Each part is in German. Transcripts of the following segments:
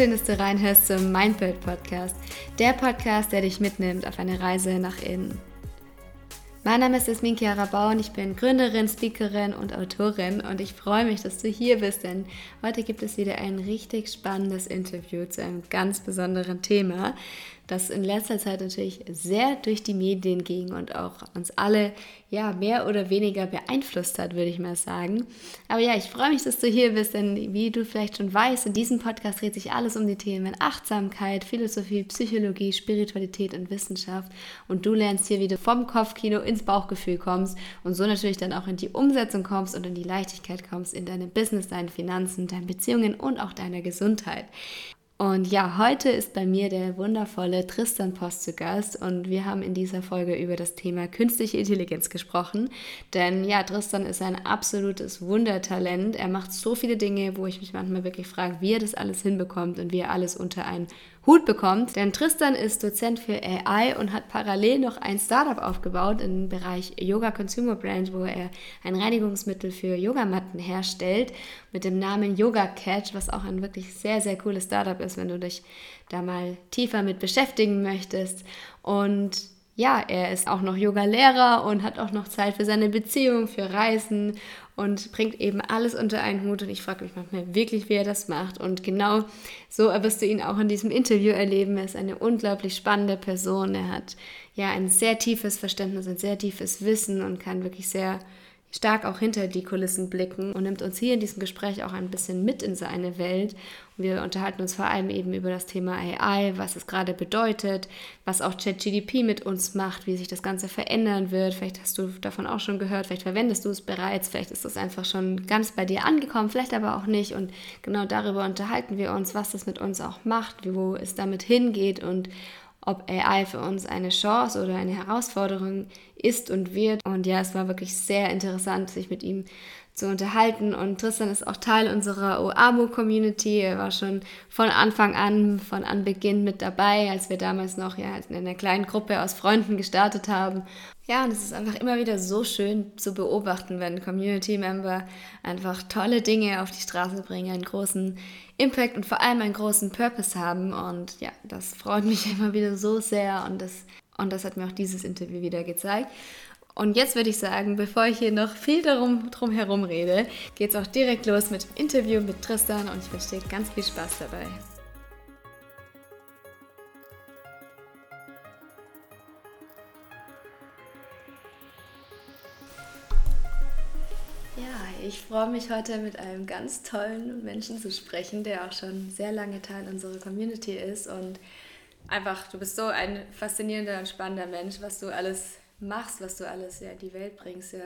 schön, dass du reinhörst zum Mindbuild Podcast, der Podcast, der dich mitnimmt auf eine Reise nach innen. Mein Name ist Jasmin Chiara Bau ich bin Gründerin, Speakerin und Autorin. Und ich freue mich, dass du hier bist, denn heute gibt es wieder ein richtig spannendes Interview zu einem ganz besonderen Thema das in letzter Zeit natürlich sehr durch die Medien ging und auch uns alle ja mehr oder weniger beeinflusst hat, würde ich mal sagen. Aber ja, ich freue mich, dass du hier bist, denn wie du vielleicht schon weißt, in diesem Podcast dreht sich alles um die Themen Achtsamkeit, Philosophie, Psychologie, Spiritualität und Wissenschaft und du lernst hier wieder vom Kopfkino ins Bauchgefühl kommst und so natürlich dann auch in die Umsetzung kommst und in die Leichtigkeit kommst in deinem Business, deinen Finanzen, deinen Beziehungen und auch deiner Gesundheit. Und ja, heute ist bei mir der wundervolle Tristan Post zu Gast und wir haben in dieser Folge über das Thema künstliche Intelligenz gesprochen. Denn ja, Tristan ist ein absolutes Wundertalent. Er macht so viele Dinge, wo ich mich manchmal wirklich frage, wie er das alles hinbekommt und wie er alles unter einen Hut bekommt. Denn Tristan ist Dozent für AI und hat parallel noch ein Startup aufgebaut im Bereich Yoga Consumer Brand, wo er ein Reinigungsmittel für Yogamatten herstellt mit dem Namen Yoga Catch, was auch ein wirklich sehr, sehr cooles Startup ist, wenn du dich da mal tiefer mit beschäftigen möchtest. Und ja, er ist auch noch Yoga-Lehrer und hat auch noch Zeit für seine Beziehung, für Reisen und bringt eben alles unter einen Hut. Und ich frage mich manchmal wirklich, wie er das macht. Und genau so wirst du ihn auch in diesem Interview erleben. Er ist eine unglaublich spannende Person. Er hat ja ein sehr tiefes Verständnis, ein sehr tiefes Wissen und kann wirklich sehr stark auch hinter die Kulissen blicken und nimmt uns hier in diesem Gespräch auch ein bisschen mit in seine Welt. Und wir unterhalten uns vor allem eben über das Thema AI, was es gerade bedeutet, was auch ChatGDP mit uns macht, wie sich das Ganze verändern wird. Vielleicht hast du davon auch schon gehört, vielleicht verwendest du es bereits, vielleicht ist das einfach schon ganz bei dir angekommen, vielleicht aber auch nicht. Und genau darüber unterhalten wir uns, was das mit uns auch macht, wo es damit hingeht und ob AI für uns eine Chance oder eine Herausforderung ist und wird. Und ja, es war wirklich sehr interessant, sich mit ihm zu unterhalten. Und Tristan ist auch Teil unserer OAMO-Community. Er war schon von Anfang an, von Anbeginn mit dabei, als wir damals noch ja, in einer kleinen Gruppe aus Freunden gestartet haben. Ja, und es ist einfach immer wieder so schön zu beobachten, wenn Community-Member einfach tolle Dinge auf die Straße bringen, einen großen Impact und vor allem einen großen Purpose haben. Und ja, das freut mich immer wieder so sehr und das, und das hat mir auch dieses Interview wieder gezeigt. Und jetzt würde ich sagen, bevor ich hier noch viel darum drum herum rede, geht es auch direkt los mit dem Interview mit Tristan und ich wünsche dir ganz viel Spaß dabei. Ja, ich freue mich heute mit einem ganz tollen Menschen zu sprechen, der auch schon sehr lange Teil unserer Community ist und einfach, du bist so ein faszinierender und spannender Mensch, was du alles machst, was du alles ja die Welt bringst. Ja.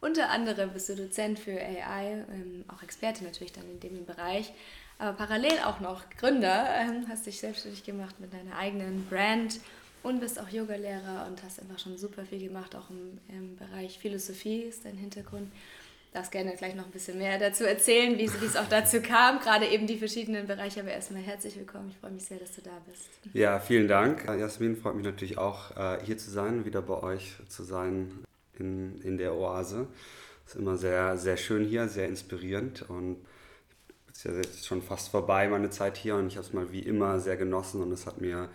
Unter anderem bist du Dozent für AI, ähm, auch Experte natürlich dann in dem Bereich, aber parallel auch noch Gründer, ähm, hast dich selbstständig gemacht mit deiner eigenen Brand und bist auch Yogalehrer und hast einfach schon super viel gemacht, auch im, im Bereich Philosophie ist dein Hintergrund darfst gerne gleich noch ein bisschen mehr dazu erzählen, wie, es auch dazu kam, gerade eben die verschiedenen Bereiche. Aber erstmal herzlich willkommen. Ich freue mich sehr, dass du da bist. Ja, vielen Dank. Jasmin, freut mich natürlich auch, äh, hier zu sein, wieder bei euch zu sein in, in der Oase. Es ist immer sehr, sehr schön hier, sehr inspirierend und es ist ja jetzt schon fast vorbei, meine Zeit hier und ich habe es mal wie immer sehr genossen und es hat mir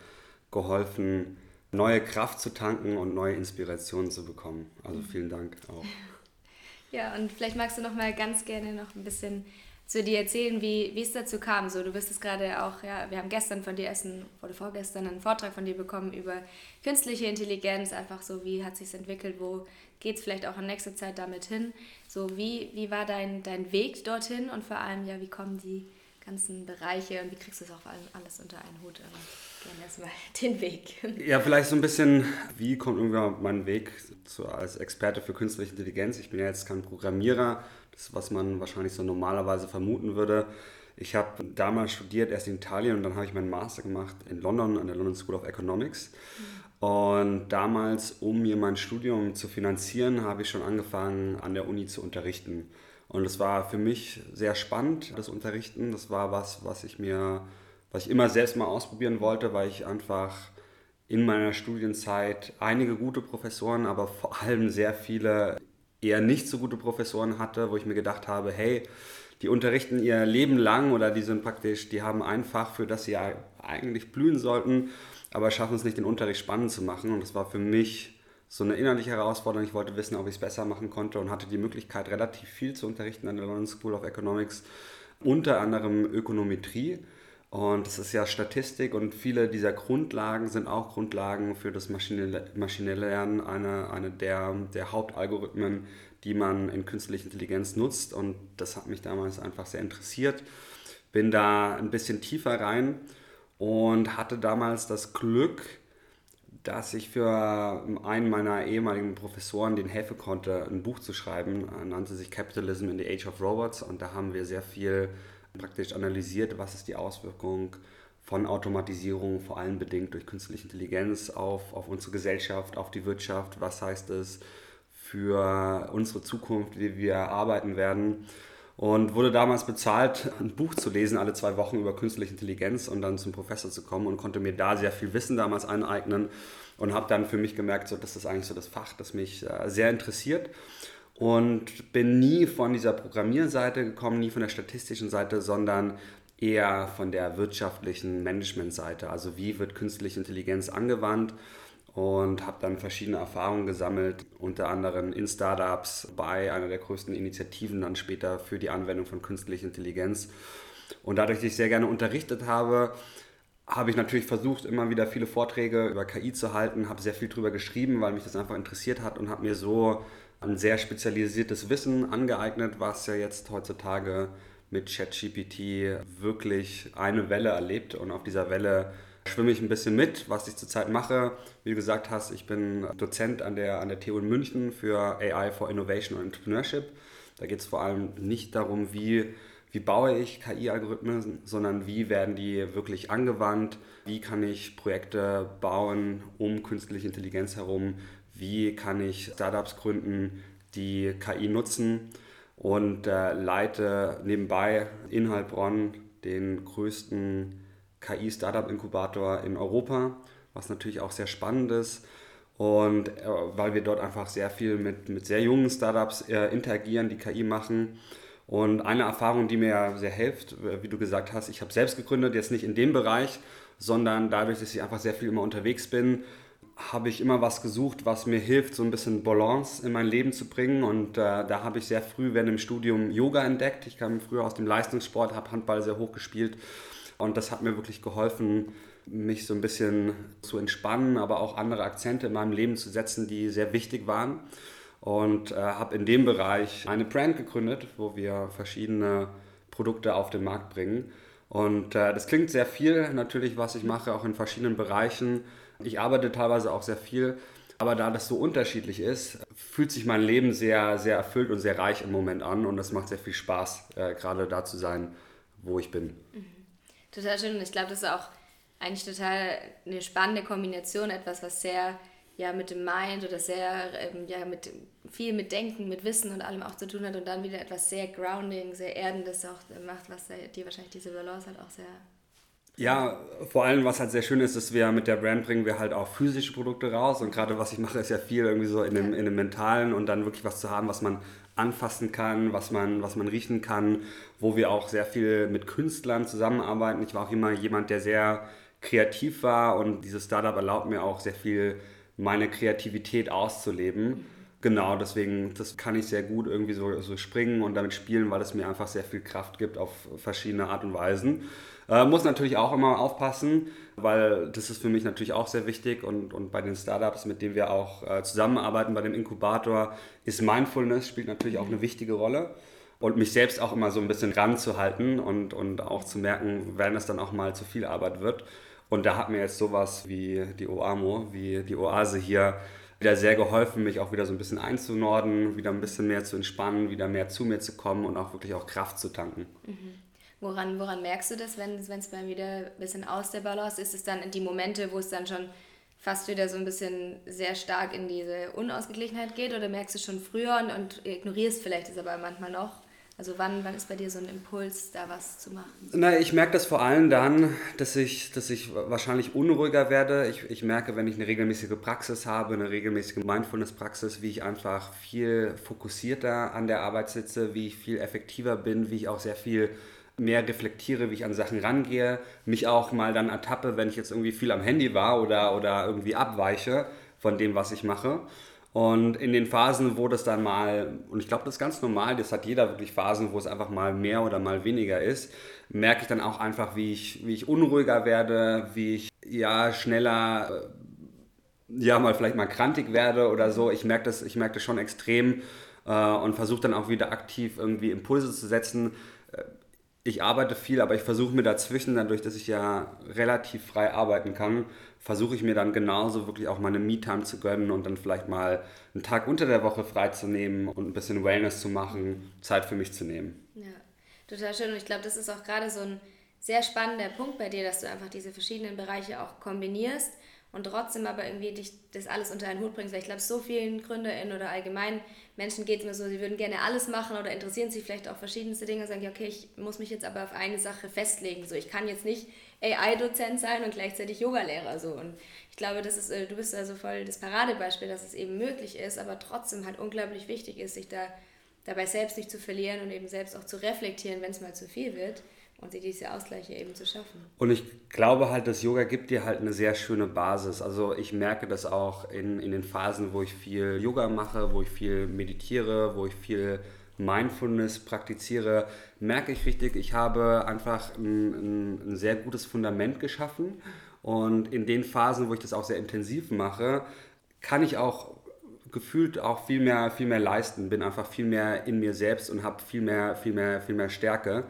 geholfen, neue Kraft zu tanken und neue Inspirationen zu bekommen. Also vielen Dank auch. Ja, und vielleicht magst du noch mal ganz gerne noch ein bisschen zu dir erzählen, wie, wie es dazu kam. So, du bist es gerade auch, ja, wir haben gestern von dir ersten oder vorgestern einen Vortrag von dir bekommen über künstliche Intelligenz, einfach so, wie hat sich entwickelt, wo geht es vielleicht auch in nächster Zeit damit hin. So, wie, wie war dein, dein Weg dorthin und vor allem, ja, wie kommen die ganzen Bereiche und wie kriegst du es auch alles unter einen Hut? Aber gerne erstmal den Weg. Ja, vielleicht so ein bisschen, wie kommt irgendwie mein Weg zu, als Experte für künstliche Intelligenz? Ich bin ja jetzt kein Programmierer, das ist, was man wahrscheinlich so normalerweise vermuten würde. Ich habe damals studiert, erst in Italien und dann habe ich meinen Master gemacht in London an der London School of Economics. Mhm. Und damals, um mir mein Studium zu finanzieren, habe ich schon angefangen, an der Uni zu unterrichten. Und es war für mich sehr spannend, das Unterrichten. Das war was, was ich mir, was ich immer selbst mal ausprobieren wollte, weil ich einfach in meiner Studienzeit einige gute Professoren, aber vor allem sehr viele eher nicht so gute Professoren hatte, wo ich mir gedacht habe, hey, die unterrichten ihr Leben lang oder die sind praktisch, die haben ein Fach, für das sie eigentlich blühen sollten, aber schaffen es nicht, den Unterricht spannend zu machen. Und das war für mich so eine innerliche Herausforderung. Ich wollte wissen, ob ich es besser machen konnte und hatte die Möglichkeit, relativ viel zu unterrichten an der London School of Economics, unter anderem Ökonometrie. Und das ist ja Statistik und viele dieser Grundlagen sind auch Grundlagen für das maschinelle, maschinelle Lernen, eine, eine der, der Hauptalgorithmen, die man in künstlicher Intelligenz nutzt. Und das hat mich damals einfach sehr interessiert. Bin da ein bisschen tiefer rein und hatte damals das Glück, dass ich für einen meiner ehemaligen Professoren den helfen konnte, ein Buch zu schreiben. Er nannte sich Capitalism in the Age of Robots und da haben wir sehr viel praktisch analysiert, was ist die Auswirkung von Automatisierung, vor allem bedingt durch künstliche Intelligenz auf, auf unsere Gesellschaft, auf die Wirtschaft, was heißt es für unsere Zukunft, wie wir arbeiten werden. Und wurde damals bezahlt, ein Buch zu lesen, alle zwei Wochen über künstliche Intelligenz und dann zum Professor zu kommen und konnte mir da sehr viel Wissen damals aneignen und habe dann für mich gemerkt, so, das ist eigentlich so das Fach, das mich äh, sehr interessiert und bin nie von dieser Programmierseite gekommen, nie von der statistischen Seite, sondern eher von der wirtschaftlichen Managementseite. Also wie wird künstliche Intelligenz angewandt und habe dann verschiedene Erfahrungen gesammelt, unter anderem in Startups, bei einer der größten Initiativen dann später für die Anwendung von künstlicher Intelligenz. Und dadurch, dass ich sehr gerne unterrichtet habe, habe ich natürlich versucht, immer wieder viele Vorträge über KI zu halten, habe sehr viel darüber geschrieben, weil mich das einfach interessiert hat und habe mir so ein sehr spezialisiertes Wissen angeeignet, was ja jetzt heutzutage mit ChatGPT wirklich eine Welle erlebt und auf dieser Welle schwimme ich ein bisschen mit, was ich zurzeit mache. Wie du gesagt hast, ich bin Dozent an der, an der TU in München für AI for Innovation und Entrepreneurship. Da geht es vor allem nicht darum, wie, wie baue ich KI-Algorithmen, sondern wie werden die wirklich angewandt, wie kann ich Projekte bauen um künstliche Intelligenz herum, wie kann ich Startups gründen, die KI nutzen und äh, leite nebenbei in Heilbronn den größten KI-Startup-Inkubator in Europa, was natürlich auch sehr spannend ist. Und äh, weil wir dort einfach sehr viel mit, mit sehr jungen Startups äh, interagieren, die KI machen. Und eine Erfahrung, die mir sehr hilft, äh, wie du gesagt hast, ich habe selbst gegründet, jetzt nicht in dem Bereich, sondern dadurch, dass ich einfach sehr viel immer unterwegs bin, habe ich immer was gesucht, was mir hilft, so ein bisschen Balance in mein Leben zu bringen. Und äh, da habe ich sehr früh während dem Studium Yoga entdeckt. Ich kam früher aus dem Leistungssport, habe Handball sehr hoch gespielt. Und das hat mir wirklich geholfen, mich so ein bisschen zu entspannen, aber auch andere Akzente in meinem Leben zu setzen, die sehr wichtig waren. Und äh, habe in dem Bereich eine Brand gegründet, wo wir verschiedene Produkte auf den Markt bringen. Und äh, das klingt sehr viel natürlich, was ich mache, auch in verschiedenen Bereichen. Ich arbeite teilweise auch sehr viel, aber da das so unterschiedlich ist, fühlt sich mein Leben sehr, sehr erfüllt und sehr reich im Moment an und das macht sehr viel Spaß, äh, gerade da zu sein, wo ich bin. Mhm. Total schön und ich glaube, das ist auch eigentlich total eine spannende Kombination, etwas, was sehr ja mit dem Mind oder sehr ähm, ja mit viel mit Denken, mit Wissen und allem auch zu tun hat und dann wieder etwas sehr grounding, sehr erdendes auch macht, was dir wahrscheinlich diese Balance halt auch sehr ja, vor allem, was halt sehr schön ist, ist, wir mit der Brand bringen wir halt auch physische Produkte raus. Und gerade was ich mache, ist ja viel irgendwie so in dem, in dem Mentalen und dann wirklich was zu haben, was man anfassen kann, was man, was man riechen kann, wo wir auch sehr viel mit Künstlern zusammenarbeiten. Ich war auch immer jemand, der sehr kreativ war und dieses Startup erlaubt mir auch sehr viel meine Kreativität auszuleben. Genau, deswegen, das kann ich sehr gut irgendwie so, so springen und damit spielen, weil es mir einfach sehr viel Kraft gibt auf verschiedene Art und Weisen. Äh, muss natürlich auch immer aufpassen, weil das ist für mich natürlich auch sehr wichtig und, und bei den Startups, mit denen wir auch äh, zusammenarbeiten, bei dem Inkubator, ist Mindfulness, spielt natürlich auch eine wichtige Rolle. Und mich selbst auch immer so ein bisschen ranzuhalten und, und auch zu merken, wenn es dann auch mal zu viel Arbeit wird. Und da hat mir jetzt sowas wie die OAMO, wie die Oase hier, wieder sehr geholfen, mich auch wieder so ein bisschen einzunorden, wieder ein bisschen mehr zu entspannen, wieder mehr zu mir zu kommen und auch wirklich auch Kraft zu tanken. Mhm. Woran, woran merkst du das, wenn es mal wieder ein bisschen aus der Balance ist? Ist es dann die Momente, wo es dann schon fast wieder so ein bisschen sehr stark in diese Unausgeglichenheit geht oder merkst du schon früher und, und ignorierst vielleicht es aber manchmal noch? Also wann, wann ist bei dir so ein Impuls, da was zu machen? Na, ich merke das vor allem dann, dass ich, dass ich wahrscheinlich unruhiger werde. Ich, ich merke, wenn ich eine regelmäßige Praxis habe, eine regelmäßige Mindfulness-Praxis, wie ich einfach viel fokussierter an der Arbeit sitze, wie ich viel effektiver bin, wie ich auch sehr viel mehr reflektiere, wie ich an Sachen rangehe, mich auch mal dann ertappe, wenn ich jetzt irgendwie viel am Handy war oder, oder irgendwie abweiche von dem, was ich mache. Und in den Phasen, wo das dann mal, und ich glaube, das ist ganz normal, das hat jeder wirklich Phasen, wo es einfach mal mehr oder mal weniger ist, merke ich dann auch einfach, wie ich, wie ich unruhiger werde, wie ich ja schneller, äh, ja mal vielleicht mal krantig werde oder so. Ich merke das, ich merke das schon extrem äh, und versuche dann auch wieder aktiv irgendwie Impulse zu setzen. Ich arbeite viel, aber ich versuche mir dazwischen, dadurch, dass ich ja relativ frei arbeiten kann, versuche ich mir dann genauso wirklich auch meine Me-Time zu gönnen und dann vielleicht mal einen Tag unter der Woche freizunehmen und ein bisschen Wellness zu machen, Zeit für mich zu nehmen. Ja, total schön. Und ich glaube, das ist auch gerade so ein sehr spannender Punkt bei dir, dass du einfach diese verschiedenen Bereiche auch kombinierst und trotzdem aber irgendwie dich das alles unter einen Hut bringst. Weil ich glaube, so vielen GründerInnen oder allgemein Menschen geht es mir so, sie würden gerne alles machen oder interessieren sich vielleicht auch verschiedenste Dinge und sagen, ja, okay, ich muss mich jetzt aber auf eine Sache festlegen. So, ich kann jetzt nicht AI-Dozent sein und gleichzeitig Yogalehrer. So. Und ich glaube, das ist, äh, du bist also voll das Paradebeispiel, dass es eben möglich ist, aber trotzdem halt unglaublich wichtig ist, sich da dabei selbst nicht zu verlieren und eben selbst auch zu reflektieren, wenn es mal zu viel wird und sich diese Ausgleiche eben zu schaffen. Und ich glaube halt, das Yoga gibt dir halt eine sehr schöne Basis. Also ich merke das auch in, in den Phasen, wo ich viel Yoga mache, wo ich viel meditiere, wo ich viel Mindfulness praktiziere, merke ich richtig, ich habe einfach ein, ein, ein sehr gutes Fundament geschaffen. Und in den Phasen, wo ich das auch sehr intensiv mache, kann ich auch gefühlt auch viel mehr, viel mehr leisten, bin einfach viel mehr in mir selbst und habe viel mehr, viel mehr, viel mehr Stärke.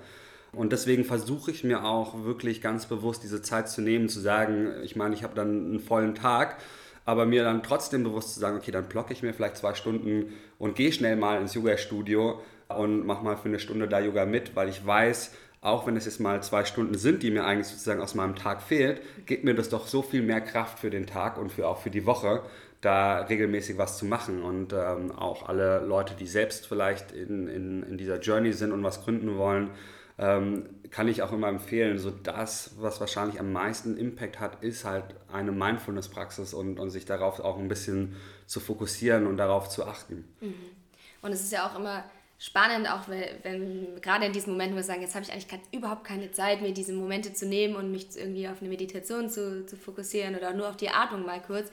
Und deswegen versuche ich mir auch wirklich ganz bewusst diese Zeit zu nehmen, zu sagen, ich meine, ich habe dann einen vollen Tag, aber mir dann trotzdem bewusst zu sagen, okay, dann blocke ich mir vielleicht zwei Stunden und gehe schnell mal ins Yoga-Studio und mache mal für eine Stunde da Yoga mit, weil ich weiß, auch wenn es jetzt mal zwei Stunden sind, die mir eigentlich sozusagen aus meinem Tag fehlt, gibt mir das doch so viel mehr Kraft für den Tag und für, auch für die Woche, da regelmäßig was zu machen. Und ähm, auch alle Leute, die selbst vielleicht in, in, in dieser Journey sind und was gründen wollen, kann ich auch immer empfehlen. So das, was wahrscheinlich am meisten Impact hat, ist halt eine Mindfulness-Praxis und, und sich darauf auch ein bisschen zu fokussieren und darauf zu achten. Mhm. Und es ist ja auch immer spannend, auch wenn, wenn gerade in diesen Momenten, wo wir sagen, jetzt habe ich eigentlich überhaupt keine Zeit, mir diese Momente zu nehmen und mich irgendwie auf eine Meditation zu, zu fokussieren oder nur auf die Atmung mal kurz,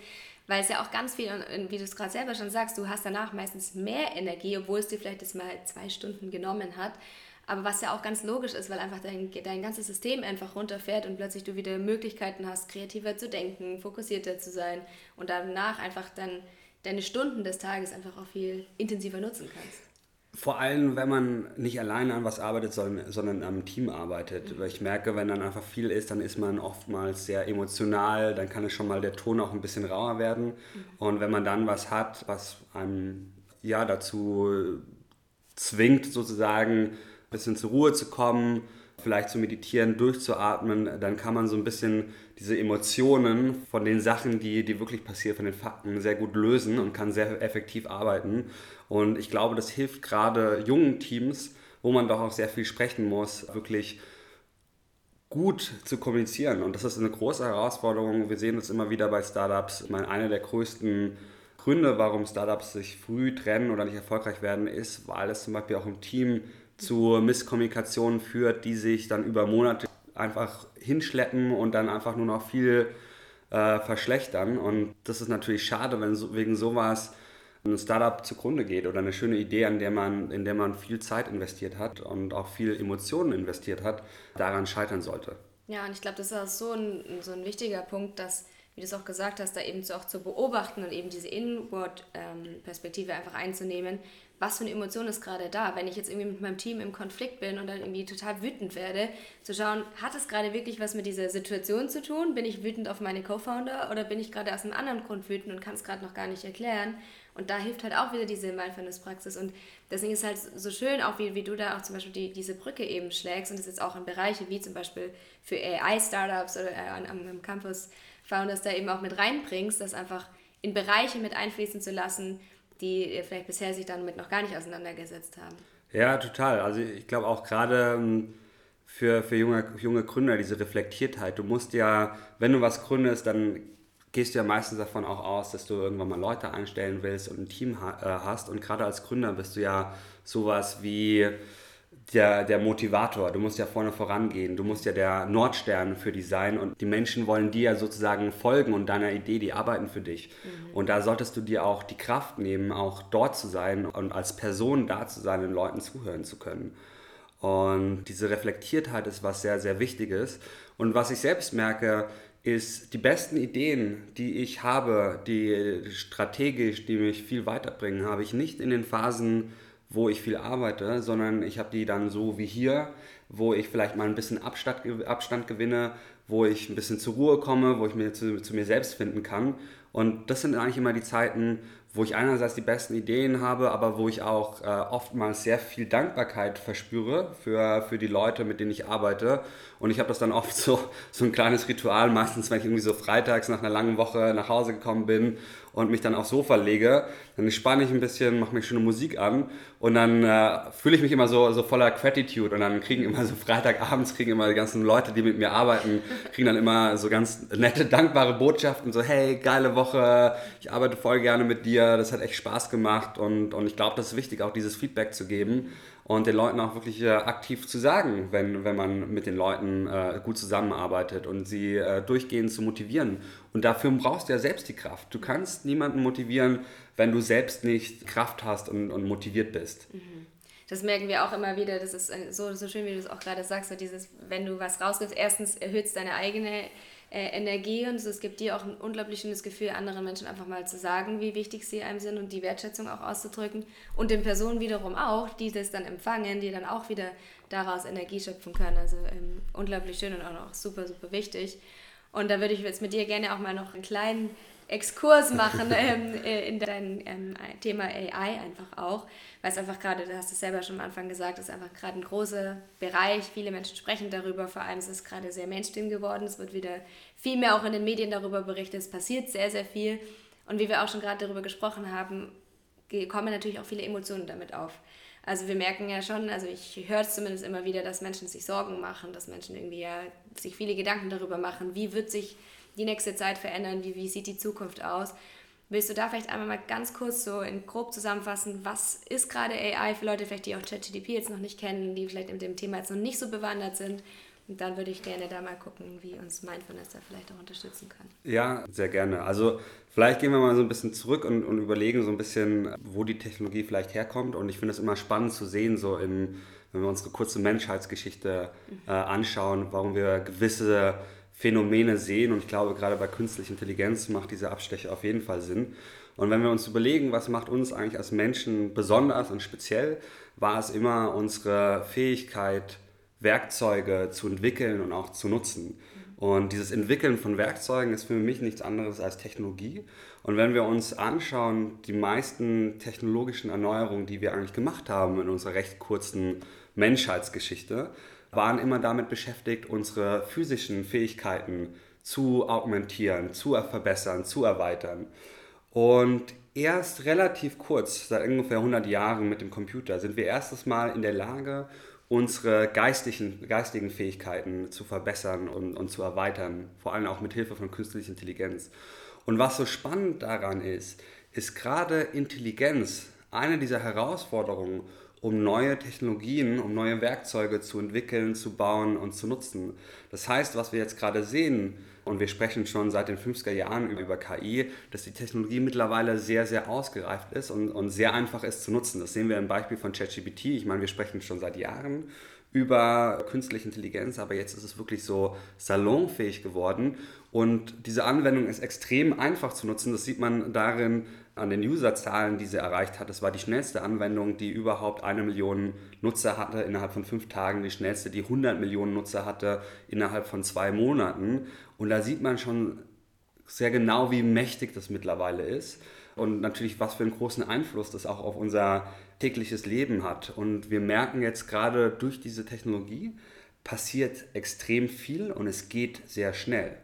weil es ja auch ganz viel, wie du es gerade selber schon sagst, du hast danach meistens mehr Energie, obwohl es dir vielleicht das mal zwei Stunden genommen hat. Aber was ja auch ganz logisch ist, weil einfach dein, dein ganzes System einfach runterfährt und plötzlich du wieder Möglichkeiten hast, kreativer zu denken, fokussierter zu sein und danach einfach dann deine Stunden des Tages einfach auch viel intensiver nutzen kannst. Vor allem, wenn man nicht alleine an was arbeitet, sondern am Team arbeitet. Mhm. Weil ich merke, wenn dann einfach viel ist, dann ist man oftmals sehr emotional, dann kann es schon mal der Ton auch ein bisschen rauer werden. Mhm. Und wenn man dann was hat, was einem ja dazu zwingt, sozusagen bisschen zur Ruhe zu kommen, vielleicht zu meditieren, durchzuatmen, dann kann man so ein bisschen diese Emotionen von den Sachen, die, die wirklich passieren, von den Fakten sehr gut lösen und kann sehr effektiv arbeiten. Und ich glaube, das hilft gerade jungen Teams, wo man doch auch sehr viel sprechen muss, wirklich gut zu kommunizieren. Und das ist eine große Herausforderung. Wir sehen es immer wieder bei Startups. Ich meine, eine der größten Gründe, warum Startups sich früh trennen oder nicht erfolgreich werden, ist, weil es zum Beispiel auch im Team zu Misskommunikationen führt, die sich dann über Monate einfach hinschleppen und dann einfach nur noch viel äh, verschlechtern. Und das ist natürlich schade, wenn so, wegen sowas ein Startup zugrunde geht oder eine schöne Idee, an der man, in der man viel Zeit investiert hat und auch viel Emotionen investiert hat, daran scheitern sollte. Ja, und ich glaube, das ist so ein, so ein wichtiger Punkt, dass, wie du es auch gesagt hast, da eben zu, auch zu beobachten und eben diese Inward-Perspektive ähm, einfach einzunehmen, was für eine Emotion ist gerade da. Wenn ich jetzt irgendwie mit meinem Team im Konflikt bin und dann irgendwie total wütend werde, zu schauen, hat es gerade wirklich was mit dieser Situation zu tun? Bin ich wütend auf meine Co-Founder oder bin ich gerade aus einem anderen Grund wütend und kann es gerade noch gar nicht erklären? Und da hilft halt auch wieder diese Mindfulness-Praxis. Und deswegen ist halt so schön, auch wie, wie du da auch zum Beispiel die, diese Brücke eben schlägst und das jetzt auch in Bereiche wie zum Beispiel für AI-Startups oder äh, am, am Campus Founders da eben auch mit reinbringst, das einfach in Bereiche mit einfließen zu lassen, die vielleicht bisher sich damit noch gar nicht auseinandergesetzt haben. Ja, total. Also ich glaube auch gerade ähm, für, für junge, junge Gründer diese Reflektiertheit. Du musst ja, wenn du was gründest, dann gehst du ja meistens davon auch aus, dass du irgendwann mal Leute einstellen willst und ein Team äh, hast. Und gerade als Gründer bist du ja sowas wie der, der Motivator. Du musst ja vorne vorangehen. Du musst ja der Nordstern für dich sein. Und die Menschen wollen dir ja sozusagen folgen und deiner Idee, die arbeiten für dich. Mhm. Und da solltest du dir auch die Kraft nehmen, auch dort zu sein und als Person da zu sein, den Leuten zuhören zu können. Und diese Reflektiertheit ist was sehr, sehr Wichtiges. Und was ich selbst merke, ist, die besten Ideen, die ich habe, die strategisch, die mich viel weiterbringen, habe ich nicht in den Phasen, wo ich viel arbeite, sondern ich habe die dann so wie hier, wo ich vielleicht mal ein bisschen Abstand, Abstand gewinne, wo ich ein bisschen zur Ruhe komme, wo ich mir zu, zu mir selbst finden kann. Und das sind eigentlich immer die Zeiten, wo ich einerseits die besten Ideen habe, aber wo ich auch äh, oftmals sehr viel Dankbarkeit verspüre für, für die Leute, mit denen ich arbeite. Und ich habe das dann oft so, so ein kleines Ritual, meistens wenn ich irgendwie so freitags nach einer langen Woche nach Hause gekommen bin und mich dann aufs Sofa lege, dann spanne ich ein bisschen, mache mir schöne Musik an und dann äh, fühle ich mich immer so, so voller Gratitude und dann kriegen immer so Freitagabends, kriegen immer die ganzen Leute, die mit mir arbeiten, kriegen dann immer so ganz nette, dankbare Botschaften, so hey, geile Woche, ich arbeite voll gerne mit dir, das hat echt Spaß gemacht und, und ich glaube, das ist wichtig, auch dieses Feedback zu geben und den Leuten auch wirklich äh, aktiv zu sagen, wenn, wenn man mit den Leuten äh, gut zusammenarbeitet und sie äh, durchgehend zu motivieren. Und dafür brauchst du ja selbst die Kraft. Du kannst niemanden motivieren, wenn du selbst nicht Kraft hast und, und motiviert bist. Mhm. Das merken wir auch immer wieder. Das ist äh, so, so schön, wie du es auch gerade sagst. So dieses, wenn du was rausgibst, erstens erhöht es deine eigene äh, Energie und es gibt dir auch ein unglaublich schönes Gefühl, anderen Menschen einfach mal zu sagen, wie wichtig sie einem sind und die Wertschätzung auch auszudrücken. Und den Personen wiederum auch, die das dann empfangen, die dann auch wieder daraus Energie schöpfen können. Also ähm, unglaublich schön und auch super, super wichtig. Und da würde ich jetzt mit dir gerne auch mal noch einen kleinen Exkurs machen ähm, äh, in dein ähm, Thema AI einfach auch, weil es einfach gerade, du hast es selber schon am Anfang gesagt, ist einfach gerade ein großer Bereich. Viele Menschen sprechen darüber, vor allem ist es gerade sehr Mainstream geworden. Es wird wieder viel mehr auch in den Medien darüber berichtet. Es passiert sehr, sehr viel. Und wie wir auch schon gerade darüber gesprochen haben, kommen natürlich auch viele Emotionen damit auf. Also wir merken ja schon, also ich höre es zumindest immer wieder, dass Menschen sich Sorgen machen, dass Menschen irgendwie ja sich viele Gedanken darüber machen, wie wird sich die nächste Zeit verändern? Wie, wie sieht die Zukunft aus? Willst du da vielleicht einmal mal ganz kurz so in grob zusammenfassen, was ist gerade AI für Leute, vielleicht die auch ChatGPT jetzt noch nicht kennen, die vielleicht in dem Thema jetzt noch nicht so bewandert sind? Und dann würde ich gerne da mal gucken, wie uns Mindfulness da vielleicht auch unterstützen kann. Ja, sehr gerne. Also vielleicht gehen wir mal so ein bisschen zurück und, und überlegen so ein bisschen, wo die Technologie vielleicht herkommt. Und ich finde es immer spannend zu sehen, so in, wenn wir unsere kurze Menschheitsgeschichte äh, anschauen, warum wir gewisse Phänomene sehen. Und ich glaube, gerade bei künstlicher Intelligenz macht dieser Abstecher auf jeden Fall Sinn. Und wenn wir uns überlegen, was macht uns eigentlich als Menschen besonders und speziell, war es immer unsere Fähigkeit, Werkzeuge zu entwickeln und auch zu nutzen. Und dieses Entwickeln von Werkzeugen ist für mich nichts anderes als Technologie. Und wenn wir uns anschauen, die meisten technologischen Erneuerungen, die wir eigentlich gemacht haben in unserer recht kurzen Menschheitsgeschichte, waren immer damit beschäftigt, unsere physischen Fähigkeiten zu augmentieren, zu verbessern, zu erweitern. Und erst relativ kurz, seit ungefähr 100 Jahren mit dem Computer, sind wir erstes Mal in der Lage, unsere geistigen, geistigen Fähigkeiten zu verbessern und, und zu erweitern, vor allem auch mit Hilfe von künstlicher Intelligenz. Und was so spannend daran ist, ist gerade Intelligenz eine dieser Herausforderungen, um neue Technologien, um neue Werkzeuge zu entwickeln, zu bauen und zu nutzen. Das heißt, was wir jetzt gerade sehen, und wir sprechen schon seit den 50er Jahren über KI, dass die Technologie mittlerweile sehr, sehr ausgereift ist und, und sehr einfach ist zu nutzen. Das sehen wir im Beispiel von ChatGPT. Ich meine, wir sprechen schon seit Jahren über künstliche Intelligenz, aber jetzt ist es wirklich so salonfähig geworden und diese Anwendung ist extrem einfach zu nutzen. Das sieht man darin, an den Userzahlen, die sie erreicht hat. Es war die schnellste Anwendung, die überhaupt eine Million Nutzer hatte innerhalb von fünf Tagen, die schnellste, die 100 Millionen Nutzer hatte innerhalb von zwei Monaten. Und da sieht man schon sehr genau, wie mächtig das mittlerweile ist und natürlich, was für einen großen Einfluss das auch auf unser tägliches Leben hat. Und wir merken jetzt gerade durch diese Technologie passiert extrem viel und es geht sehr schnell.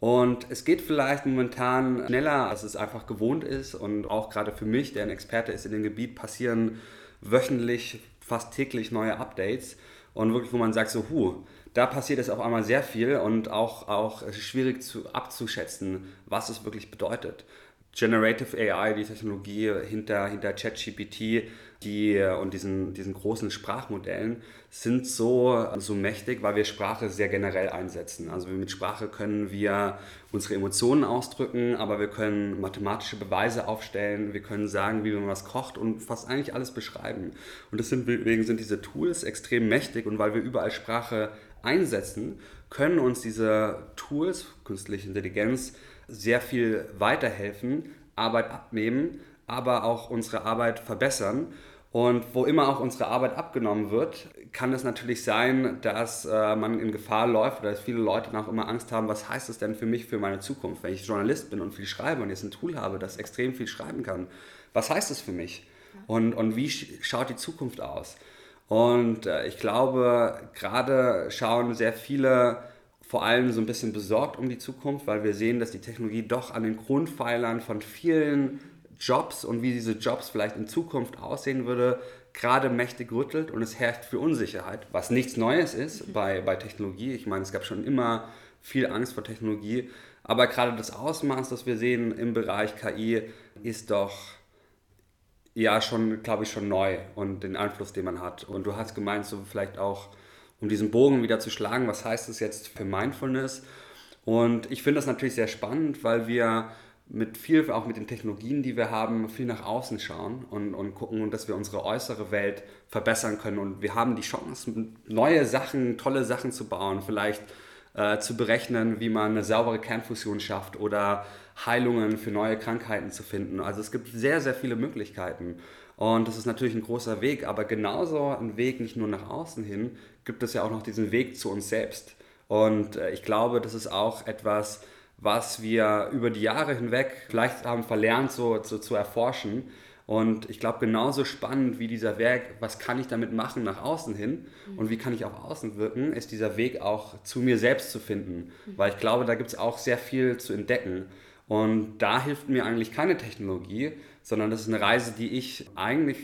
Und es geht vielleicht momentan schneller, als es einfach gewohnt ist. Und auch gerade für mich, der ein Experte ist in dem Gebiet, passieren wöchentlich, fast täglich neue Updates und wirklich, wo man sagt so, huh, da passiert es auf einmal sehr viel und auch, auch schwierig zu, abzuschätzen, was es wirklich bedeutet. Generative AI, die Technologie hinter, hinter ChatGPT die, und diesen, diesen großen Sprachmodellen sind so, so mächtig, weil wir Sprache sehr generell einsetzen. Also mit Sprache können wir unsere Emotionen ausdrücken, aber wir können mathematische Beweise aufstellen, wir können sagen, wie man was kocht und fast eigentlich alles beschreiben. Und deswegen sind diese Tools extrem mächtig und weil wir überall Sprache einsetzen, können uns diese Tools, künstliche Intelligenz, sehr viel weiterhelfen, Arbeit abnehmen, aber auch unsere Arbeit verbessern. Und wo immer auch unsere Arbeit abgenommen wird, kann es natürlich sein, dass äh, man in Gefahr läuft oder dass viele Leute auch immer Angst haben, was heißt das denn für mich, für meine Zukunft? Wenn ich Journalist bin und viel schreibe und jetzt ein Tool habe, das extrem viel schreiben kann, was heißt das für mich? Und, und wie schaut die Zukunft aus? Und äh, ich glaube, gerade schauen sehr viele vor allem so ein bisschen besorgt um die Zukunft, weil wir sehen, dass die Technologie doch an den Grundpfeilern von vielen Jobs und wie diese Jobs vielleicht in Zukunft aussehen würde, gerade mächtig rüttelt und es herrscht für Unsicherheit, was nichts Neues ist mhm. bei, bei Technologie. Ich meine, es gab schon immer viel Angst vor Technologie, aber gerade das Ausmaß, das wir sehen im Bereich KI, ist doch ja schon, glaube ich, schon neu und den Einfluss, den man hat. Und du hast gemeint, so vielleicht auch, um diesen Bogen wieder zu schlagen, was heißt das jetzt für Mindfulness? Und ich finde das natürlich sehr spannend, weil wir mit viel, auch mit den Technologien, die wir haben, viel nach außen schauen und, und gucken, dass wir unsere äußere Welt verbessern können. Und wir haben die Chance, neue Sachen, tolle Sachen zu bauen, vielleicht äh, zu berechnen, wie man eine saubere Kernfusion schafft oder Heilungen für neue Krankheiten zu finden. Also es gibt sehr, sehr viele Möglichkeiten. Und das ist natürlich ein großer Weg, aber genauso ein Weg nicht nur nach außen hin, gibt es ja auch noch diesen Weg zu uns selbst. Und äh, ich glaube, das ist auch etwas, was wir über die Jahre hinweg vielleicht haben verlernt so, so zu erforschen. Und ich glaube, genauso spannend wie dieser Weg, was kann ich damit machen nach außen hin und wie kann ich auch außen wirken, ist dieser Weg auch zu mir selbst zu finden. Weil ich glaube, da gibt es auch sehr viel zu entdecken. Und da hilft mir eigentlich keine Technologie, sondern das ist eine Reise, die ich eigentlich,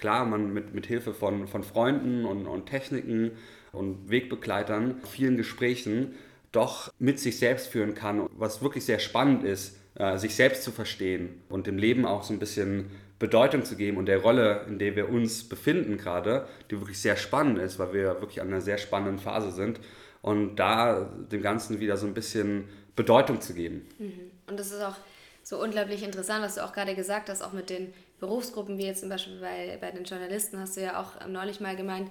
klar, man mit, mit Hilfe von, von Freunden und, und Techniken und Wegbegleitern, vielen Gesprächen, doch mit sich selbst führen kann, was wirklich sehr spannend ist, äh, sich selbst zu verstehen und dem Leben auch so ein bisschen Bedeutung zu geben und der Rolle, in der wir uns befinden gerade, die wirklich sehr spannend ist, weil wir wirklich an einer sehr spannenden Phase sind und da dem Ganzen wieder so ein bisschen Bedeutung zu geben. Mhm. Und das ist auch so unglaublich interessant, was du auch gerade gesagt hast, auch mit den Berufsgruppen, wie jetzt zum Beispiel bei, bei den Journalisten, hast du ja auch neulich mal gemeint,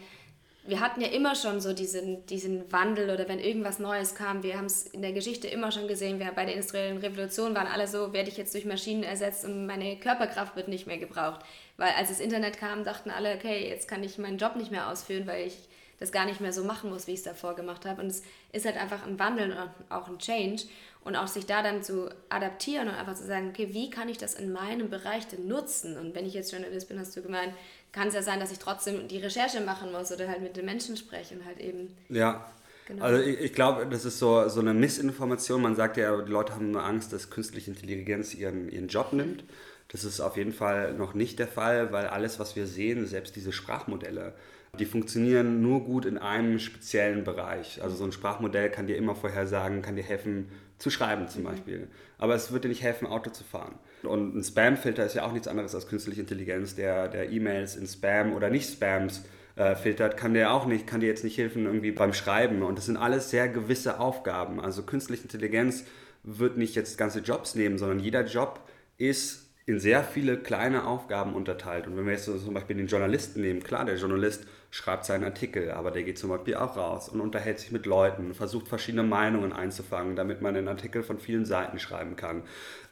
wir hatten ja immer schon so diesen, diesen Wandel oder wenn irgendwas Neues kam, wir haben es in der Geschichte immer schon gesehen, wir bei der industriellen Revolution waren alle so, werde ich jetzt durch Maschinen ersetzt und meine Körperkraft wird nicht mehr gebraucht. Weil als das Internet kam, dachten alle, okay, jetzt kann ich meinen Job nicht mehr ausführen, weil ich das gar nicht mehr so machen muss, wie ich es davor gemacht habe. Und es ist halt einfach ein Wandel und auch ein Change und auch sich da dann zu adaptieren und einfach zu sagen, okay, wie kann ich das in meinem Bereich denn nutzen? Und wenn ich jetzt Journalist bin, hast du gemeint, kann es ja sein, dass ich trotzdem die Recherche machen muss oder halt mit den Menschen spreche und halt eben. Ja. Genau. Also ich, ich glaube, das ist so, so eine Missinformation. Man sagt ja, die Leute haben nur Angst, dass künstliche Intelligenz ihren, ihren Job nimmt. Das ist auf jeden Fall noch nicht der Fall, weil alles, was wir sehen, selbst diese Sprachmodelle, die funktionieren nur gut in einem speziellen Bereich. Also so ein Sprachmodell kann dir immer vorhersagen, kann dir helfen zu schreiben zum mhm. Beispiel. Aber es wird dir nicht helfen, Auto zu fahren. Und ein Spamfilter ist ja auch nichts anderes als künstliche Intelligenz, der, der E-Mails in Spam oder nicht Spams äh, filtert, kann dir auch nicht, kann dir jetzt nicht helfen irgendwie beim Schreiben. Und das sind alles sehr gewisse Aufgaben. Also künstliche Intelligenz wird nicht jetzt ganze Jobs nehmen, sondern jeder Job ist in sehr viele kleine Aufgaben unterteilt. Und wenn wir jetzt so zum Beispiel den Journalisten nehmen, klar, der Journalist schreibt seinen Artikel, aber der geht zum Beispiel auch raus und unterhält sich mit Leuten, versucht verschiedene Meinungen einzufangen, damit man einen Artikel von vielen Seiten schreiben kann.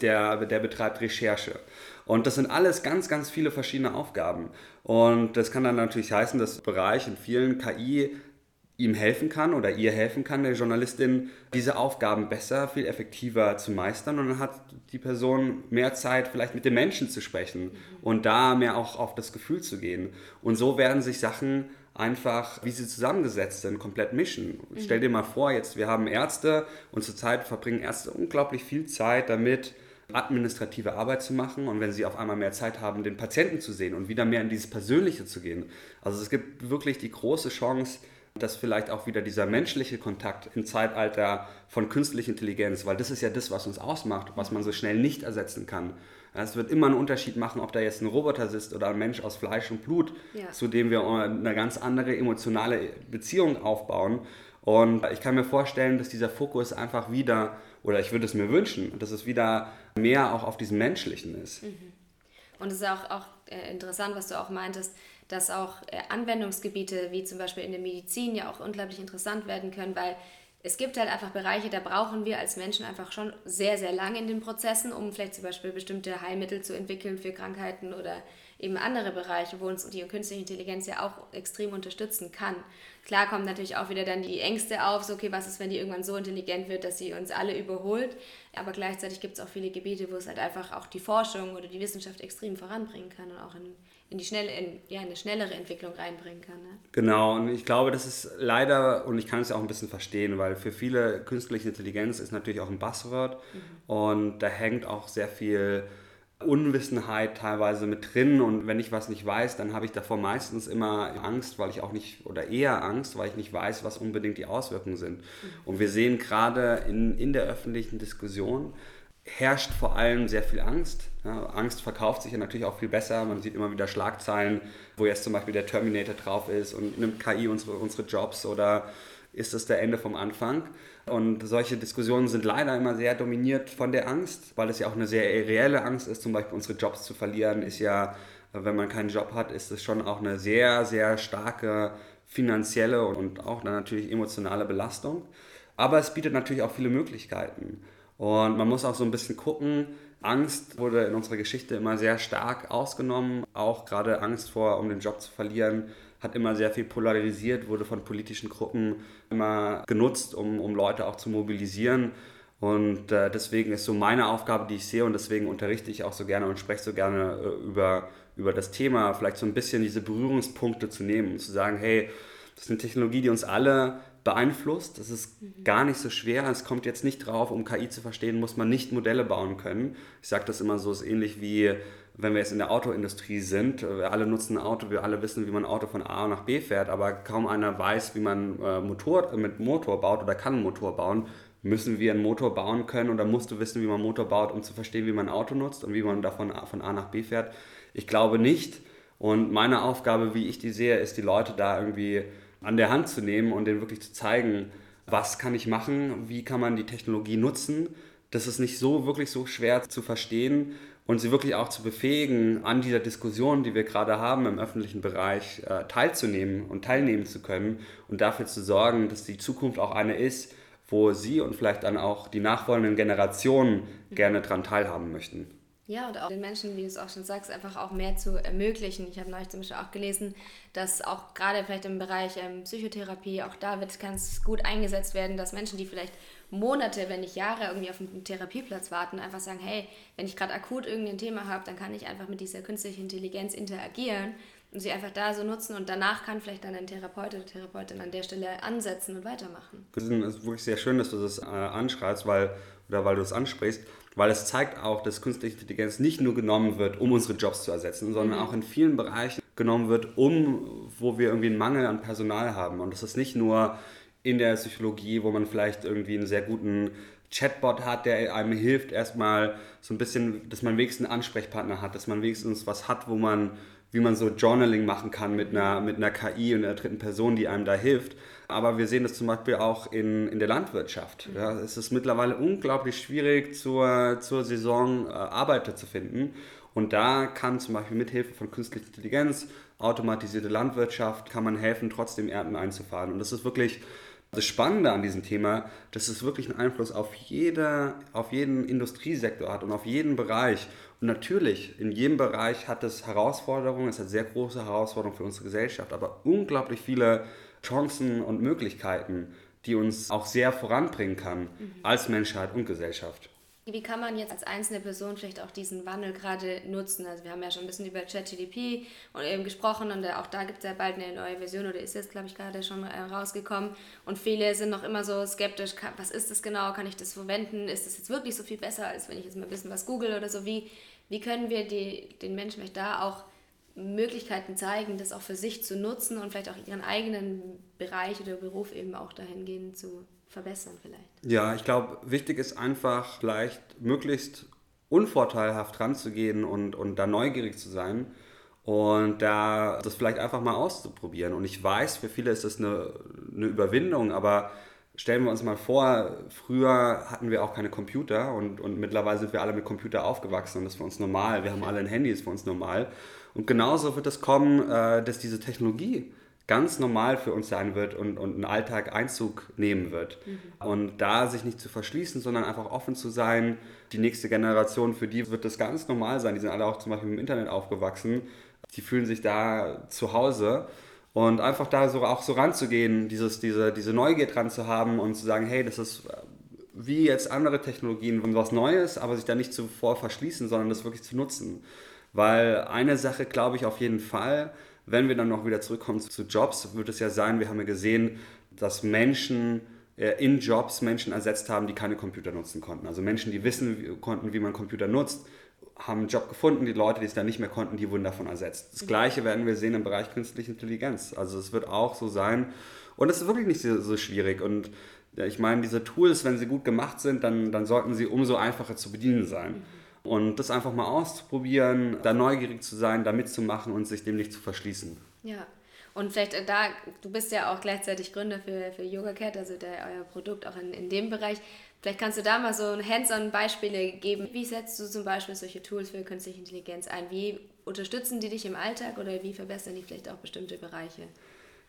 Der, der betreibt Recherche. Und das sind alles ganz, ganz viele verschiedene Aufgaben. Und das kann dann natürlich heißen, dass Bereich in vielen KI ihm helfen kann oder ihr helfen kann, der Journalistin, diese Aufgaben besser, viel effektiver zu meistern. Und dann hat die Person mehr Zeit, vielleicht mit den Menschen zu sprechen und da mehr auch auf das Gefühl zu gehen. Und so werden sich Sachen einfach, wie sie zusammengesetzt sind, komplett mischen. Mhm. Stell dir mal vor, jetzt wir haben Ärzte und zurzeit verbringen Ärzte unglaublich viel Zeit damit, administrative Arbeit zu machen und wenn sie auf einmal mehr Zeit haben, den Patienten zu sehen und wieder mehr in dieses Persönliche zu gehen. Also es gibt wirklich die große Chance, dass vielleicht auch wieder dieser menschliche Kontakt im Zeitalter von künstlicher Intelligenz, weil das ist ja das, was uns ausmacht, was man so schnell nicht ersetzen kann. Es wird immer einen Unterschied machen, ob da jetzt ein Roboter sitzt oder ein Mensch aus Fleisch und Blut, ja. zu dem wir eine ganz andere emotionale Beziehung aufbauen. Und ich kann mir vorstellen, dass dieser Fokus einfach wieder, oder ich würde es mir wünschen, dass es wieder mehr auch auf diesem Menschlichen ist. Mhm. Und es ist auch, auch äh, interessant, was du auch meintest, dass auch äh, Anwendungsgebiete wie zum Beispiel in der Medizin ja auch unglaublich interessant werden können, weil es gibt halt einfach Bereiche, da brauchen wir als Menschen einfach schon sehr, sehr lange in den Prozessen, um vielleicht zum Beispiel bestimmte Heilmittel zu entwickeln für Krankheiten oder eben andere Bereiche, wo uns die künstliche Intelligenz ja auch extrem unterstützen kann. Klar kommen natürlich auch wieder dann die Ängste auf, so okay, was ist, wenn die irgendwann so intelligent wird, dass sie uns alle überholt. Aber gleichzeitig gibt es auch viele Gebiete, wo es halt einfach auch die Forschung oder die Wissenschaft extrem voranbringen kann und auch in in die schnelle, in, ja, eine schnellere Entwicklung reinbringen kann. Ne? Genau, und ich glaube, das ist leider, und ich kann es ja auch ein bisschen verstehen, weil für viele künstliche Intelligenz ist natürlich auch ein Buzzword mhm. und da hängt auch sehr viel Unwissenheit teilweise mit drin und wenn ich was nicht weiß, dann habe ich davor meistens immer Angst, weil ich auch nicht, oder eher Angst, weil ich nicht weiß, was unbedingt die Auswirkungen sind. Mhm. Und wir sehen gerade in, in der öffentlichen Diskussion, herrscht vor allem sehr viel Angst. Ja, Angst verkauft sich ja natürlich auch viel besser. Man sieht immer wieder Schlagzeilen, wo jetzt zum Beispiel der Terminator drauf ist und nimmt KI unsere, unsere Jobs oder ist das der Ende vom Anfang? Und solche Diskussionen sind leider immer sehr dominiert von der Angst, weil es ja auch eine sehr reelle Angst ist, zum Beispiel unsere Jobs zu verlieren, ist ja, wenn man keinen Job hat, ist es schon auch eine sehr, sehr starke finanzielle und auch natürlich emotionale Belastung. Aber es bietet natürlich auch viele Möglichkeiten. Und man muss auch so ein bisschen gucken, Angst wurde in unserer Geschichte immer sehr stark ausgenommen. Auch gerade Angst vor, um den Job zu verlieren, hat immer sehr viel polarisiert, wurde von politischen Gruppen immer genutzt, um, um Leute auch zu mobilisieren. Und äh, deswegen ist so meine Aufgabe, die ich sehe, und deswegen unterrichte ich auch so gerne und spreche so gerne äh, über, über das Thema, vielleicht so ein bisschen diese Berührungspunkte zu nehmen und zu sagen, hey, das ist eine Technologie, die uns alle beeinflusst. Das ist mhm. gar nicht so schwer. Es kommt jetzt nicht drauf, um KI zu verstehen, muss man nicht Modelle bauen können. Ich sage das immer so, es ist ähnlich wie wenn wir jetzt in der Autoindustrie sind. Wir alle nutzen ein Auto, wir alle wissen, wie man ein Auto von A nach B fährt, aber kaum einer weiß, wie man äh, Motor, äh, mit Motor baut oder kann einen Motor bauen. Müssen wir einen Motor bauen können oder musst du wissen, wie man einen Motor baut, um zu verstehen, wie man ein Auto nutzt und wie man davon von A nach B fährt? Ich glaube nicht. Und meine Aufgabe, wie ich die sehe, ist, die Leute da irgendwie an der Hand zu nehmen und denen wirklich zu zeigen, was kann ich machen, wie kann man die Technologie nutzen. Das ist nicht so wirklich so schwer zu verstehen und sie wirklich auch zu befähigen, an dieser Diskussion, die wir gerade haben im öffentlichen Bereich, äh, teilzunehmen und teilnehmen zu können und dafür zu sorgen, dass die Zukunft auch eine ist, wo sie und vielleicht dann auch die nachfolgenden Generationen gerne daran teilhaben möchten. Ja, und auch den Menschen, wie du es auch schon sagst, einfach auch mehr zu ermöglichen. Ich habe neulich zum Beispiel auch gelesen, dass auch gerade vielleicht im Bereich ähm, Psychotherapie, auch da wird ganz gut eingesetzt werden, dass Menschen, die vielleicht Monate, wenn nicht Jahre irgendwie auf einen Therapieplatz warten, einfach sagen, hey, wenn ich gerade akut irgendein Thema habe, dann kann ich einfach mit dieser künstlichen Intelligenz interagieren und sie einfach da so nutzen und danach kann vielleicht dann ein Therapeut oder Therapeutin an der Stelle ansetzen und weitermachen. Es ist wirklich sehr schön, dass du das äh, anschreibst, weil, oder weil du es ansprichst weil es zeigt auch, dass künstliche Intelligenz nicht nur genommen wird, um unsere Jobs zu ersetzen, sondern mhm. auch in vielen Bereichen genommen wird, um, wo wir irgendwie einen Mangel an Personal haben. Und das ist nicht nur in der Psychologie, wo man vielleicht irgendwie einen sehr guten Chatbot hat, der einem hilft, erstmal so ein bisschen, dass man wenigstens einen Ansprechpartner hat, dass man wenigstens was hat, wo man wie man so Journaling machen kann mit einer, mit einer KI und einer dritten Person, die einem da hilft. Aber wir sehen das zum Beispiel auch in, in der Landwirtschaft. Ja, es ist mittlerweile unglaublich schwierig, zur, zur Saison äh, Arbeiter zu finden. Und da kann zum Beispiel mit Hilfe von künstlicher Intelligenz, automatisierte Landwirtschaft, kann man helfen, trotzdem Ernten einzufahren. Und das ist wirklich das Spannende an diesem Thema, dass es wirklich einen Einfluss auf, jede, auf jeden Industriesektor hat und auf jeden Bereich. Und natürlich, in jedem Bereich hat es Herausforderungen, es hat sehr große Herausforderungen für unsere Gesellschaft, aber unglaublich viele Chancen und Möglichkeiten, die uns auch sehr voranbringen kann mhm. als Menschheit und Gesellschaft. Wie kann man jetzt als einzelne Person vielleicht auch diesen Wandel gerade nutzen? Also wir haben ja schon ein bisschen über ChatGDP und eben gesprochen und auch da gibt es ja bald eine neue Version oder ist jetzt, glaube ich, gerade schon äh, rausgekommen. Und viele sind noch immer so skeptisch, was ist das genau, kann ich das verwenden? Ist das jetzt wirklich so viel besser, als wenn ich jetzt mal ein bisschen was google oder so? Wie, wie können wir die, den Menschen vielleicht da auch Möglichkeiten zeigen, das auch für sich zu nutzen und vielleicht auch ihren eigenen Bereich oder Beruf eben auch dahingehend zu verbessern vielleicht. Ja, ich glaube, wichtig ist einfach vielleicht möglichst unvorteilhaft ranzugehen und, und da neugierig zu sein und da das vielleicht einfach mal auszuprobieren. Und ich weiß, für viele ist das eine, eine Überwindung, aber stellen wir uns mal vor, früher hatten wir auch keine Computer und, und mittlerweile sind wir alle mit Computer aufgewachsen und das ist für uns normal. Wir haben alle ein Handy, ist für uns normal. Und genauso wird es kommen, äh, dass diese Technologie ganz normal für uns sein wird und, und einen Alltag Einzug nehmen wird. Mhm. Und da sich nicht zu verschließen, sondern einfach offen zu sein. Die nächste Generation, für die wird das ganz normal sein. Die sind alle auch zum Beispiel im Internet aufgewachsen. Die fühlen sich da zu Hause. Und einfach da so auch so ranzugehen, dieses, diese, diese Neugier dran zu haben und zu sagen, hey, das ist wie jetzt andere Technologien was Neues, aber sich da nicht zuvor verschließen, sondern das wirklich zu nutzen. Weil eine Sache glaube ich auf jeden Fall, wenn wir dann noch wieder zurückkommen zu Jobs, wird es ja sein, wir haben ja gesehen, dass Menschen äh, in Jobs Menschen ersetzt haben, die keine Computer nutzen konnten. Also Menschen, die wissen konnten, wie man Computer nutzt, haben einen Job gefunden. Die Leute, die es dann nicht mehr konnten, die wurden davon ersetzt. Das Gleiche werden wir sehen im Bereich künstliche Intelligenz. Also es wird auch so sein. Und es ist wirklich nicht so, so schwierig. Und ich meine, diese Tools, wenn sie gut gemacht sind, dann, dann sollten sie umso einfacher zu bedienen sein. Mhm. Und das einfach mal auszuprobieren, da neugierig zu sein, da mitzumachen und sich dem nicht zu verschließen. Ja. Und vielleicht äh, da, du bist ja auch gleichzeitig Gründer für, für YogaCat, also der, euer Produkt auch in, in dem Bereich. Vielleicht kannst du da mal so Hands-on-Beispiele geben. Wie setzt du zum Beispiel solche Tools für künstliche Intelligenz ein? Wie unterstützen die dich im Alltag oder wie verbessern die vielleicht auch bestimmte Bereiche?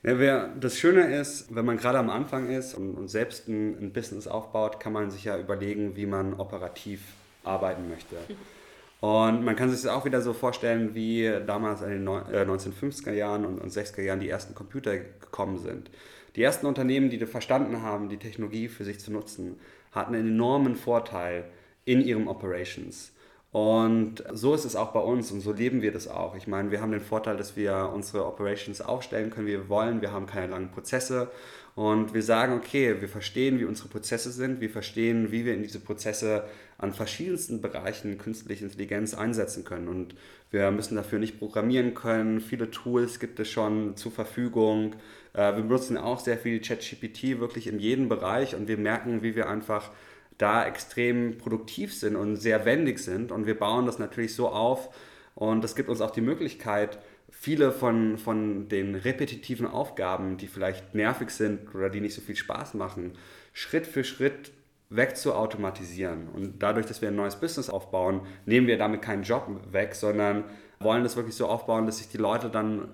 Ja, wer, das Schöne ist, wenn man gerade am Anfang ist und, und selbst ein, ein Business aufbaut, kann man sich ja überlegen, wie man operativ arbeiten möchte. Und man kann sich das auch wieder so vorstellen, wie damals in den 1950er äh, Jahren und 60er Jahren die ersten Computer gekommen sind. Die ersten Unternehmen, die verstanden haben, die Technologie für sich zu nutzen, hatten einen enormen Vorteil in ihren Operations. Und so ist es auch bei uns und so leben wir das auch. Ich meine, wir haben den Vorteil, dass wir unsere Operations aufstellen können, wie wir wollen. Wir haben keine langen Prozesse und wir sagen, okay, wir verstehen, wie unsere Prozesse sind. Wir verstehen, wie wir in diese Prozesse an verschiedensten Bereichen künstliche Intelligenz einsetzen können. Und wir müssen dafür nicht programmieren können. Viele Tools gibt es schon zur Verfügung. Äh, wir benutzen auch sehr viel ChatGPT wirklich in jedem Bereich und wir merken, wie wir einfach da extrem produktiv sind und sehr wendig sind. Und wir bauen das natürlich so auf und das gibt uns auch die Möglichkeit, viele von, von den repetitiven Aufgaben, die vielleicht nervig sind oder die nicht so viel Spaß machen, Schritt für Schritt wegzuautomatisieren. Und dadurch, dass wir ein neues Business aufbauen, nehmen wir damit keinen Job weg, sondern wollen das wirklich so aufbauen, dass sich die Leute dann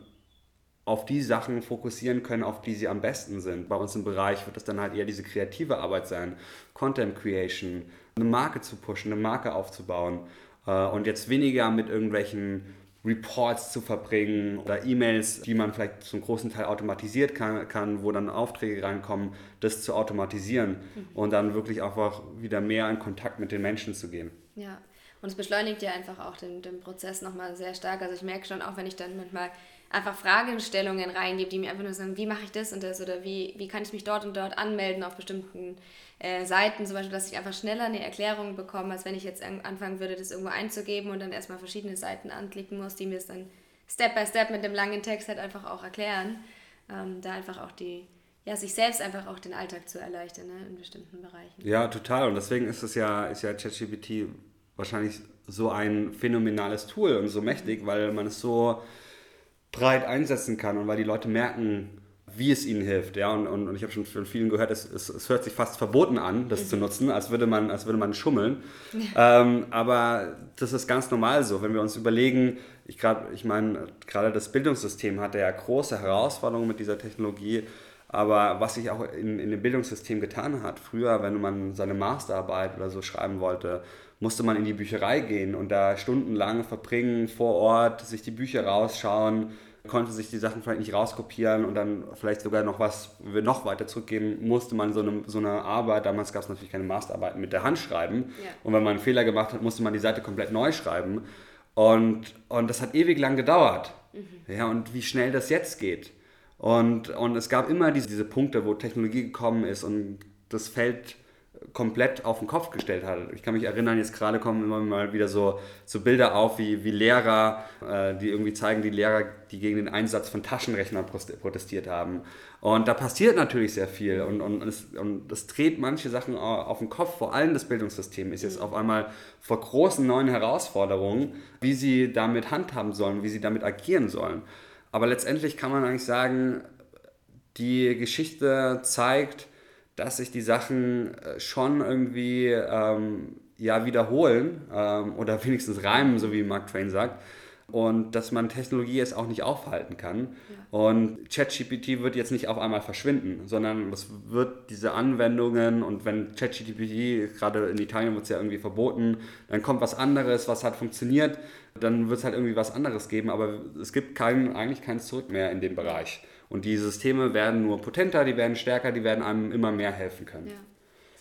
auf die Sachen fokussieren können, auf die sie am besten sind. Bei uns im Bereich wird es dann halt eher diese kreative Arbeit sein, Content Creation, eine Marke zu pushen, eine Marke aufzubauen äh, und jetzt weniger mit irgendwelchen Reports zu verbringen oder E-Mails, die man vielleicht zum großen Teil automatisiert kann, kann, wo dann Aufträge reinkommen, das zu automatisieren mhm. und dann wirklich einfach wieder mehr in Kontakt mit den Menschen zu gehen. Ja, und es beschleunigt ja einfach auch den, den Prozess nochmal sehr stark. Also ich merke schon auch, wenn ich dann manchmal einfach Fragestellungen reingebe, die mir einfach nur sagen, wie mache ich das und das oder wie, wie kann ich mich dort und dort anmelden auf bestimmten äh, Seiten, zum Beispiel, dass ich einfach schneller eine Erklärung bekomme, als wenn ich jetzt anfangen würde, das irgendwo einzugeben und dann erstmal verschiedene Seiten anklicken muss, die mir es dann Step by Step mit dem langen Text halt einfach auch erklären. Ähm, da einfach auch die, ja, sich selbst einfach auch den Alltag zu erleichtern ne, in bestimmten Bereichen. Ja, total. Und deswegen ist es ja, ist ja ChatGPT wahrscheinlich so ein phänomenales Tool und so mächtig, weil man es so breit einsetzen kann und weil die Leute merken, wie es ihnen hilft. Ja? Und, und, und ich habe schon von vielen gehört, es, es, es, hört sich fast verboten an, das mhm. zu nutzen, als würde man, als würde man schummeln. Ja. Ähm, aber das ist ganz normal so. Wenn wir uns überlegen, ich, ich meine, gerade das Bildungssystem hatte ja große Herausforderungen mit dieser Technologie. Aber was sich auch in, in dem Bildungssystem getan hat, früher, wenn man seine Masterarbeit oder so schreiben wollte, musste man in die Bücherei gehen und da stundenlang verbringen vor Ort, sich die Bücher rausschauen, konnte sich die Sachen vielleicht nicht rauskopieren und dann vielleicht sogar noch was noch weiter zurückgeben, musste man so eine, so eine Arbeit, damals gab es natürlich keine Masterarbeiten, mit der Hand schreiben. Ja. Und wenn man einen Fehler gemacht hat, musste man die Seite komplett neu schreiben. Und, und das hat ewig lang gedauert. Mhm. Ja, und wie schnell das jetzt geht. Und, und es gab immer diese, diese Punkte, wo Technologie gekommen ist und das Feld komplett auf den Kopf gestellt hat. Ich kann mich erinnern, jetzt gerade kommen immer mal wieder so, so Bilder auf, wie, wie Lehrer, äh, die irgendwie zeigen, die Lehrer, die gegen den Einsatz von Taschenrechnern protestiert haben. Und da passiert natürlich sehr viel und, und, es, und es dreht manche Sachen auf den Kopf. Vor allem das Bildungssystem ist jetzt auf einmal vor großen neuen Herausforderungen, wie sie damit handhaben sollen, wie sie damit agieren sollen. Aber letztendlich kann man eigentlich sagen, die Geschichte zeigt, dass sich die Sachen äh, schon irgendwie ähm, ja, wiederholen ähm, oder wenigstens reimen, so wie Mark Twain sagt. Und dass man Technologie jetzt auch nicht aufhalten kann. Ja. Und ChatGPT wird jetzt nicht auf einmal verschwinden, sondern es wird diese Anwendungen und wenn ChatGPT, gerade in Italien wird es ja irgendwie verboten, dann kommt was anderes, was hat funktioniert, dann wird es halt irgendwie was anderes geben, aber es gibt kein, eigentlich kein Zurück mehr in dem Bereich. Und die Systeme werden nur potenter, die werden stärker, die werden einem immer mehr helfen können. Ja.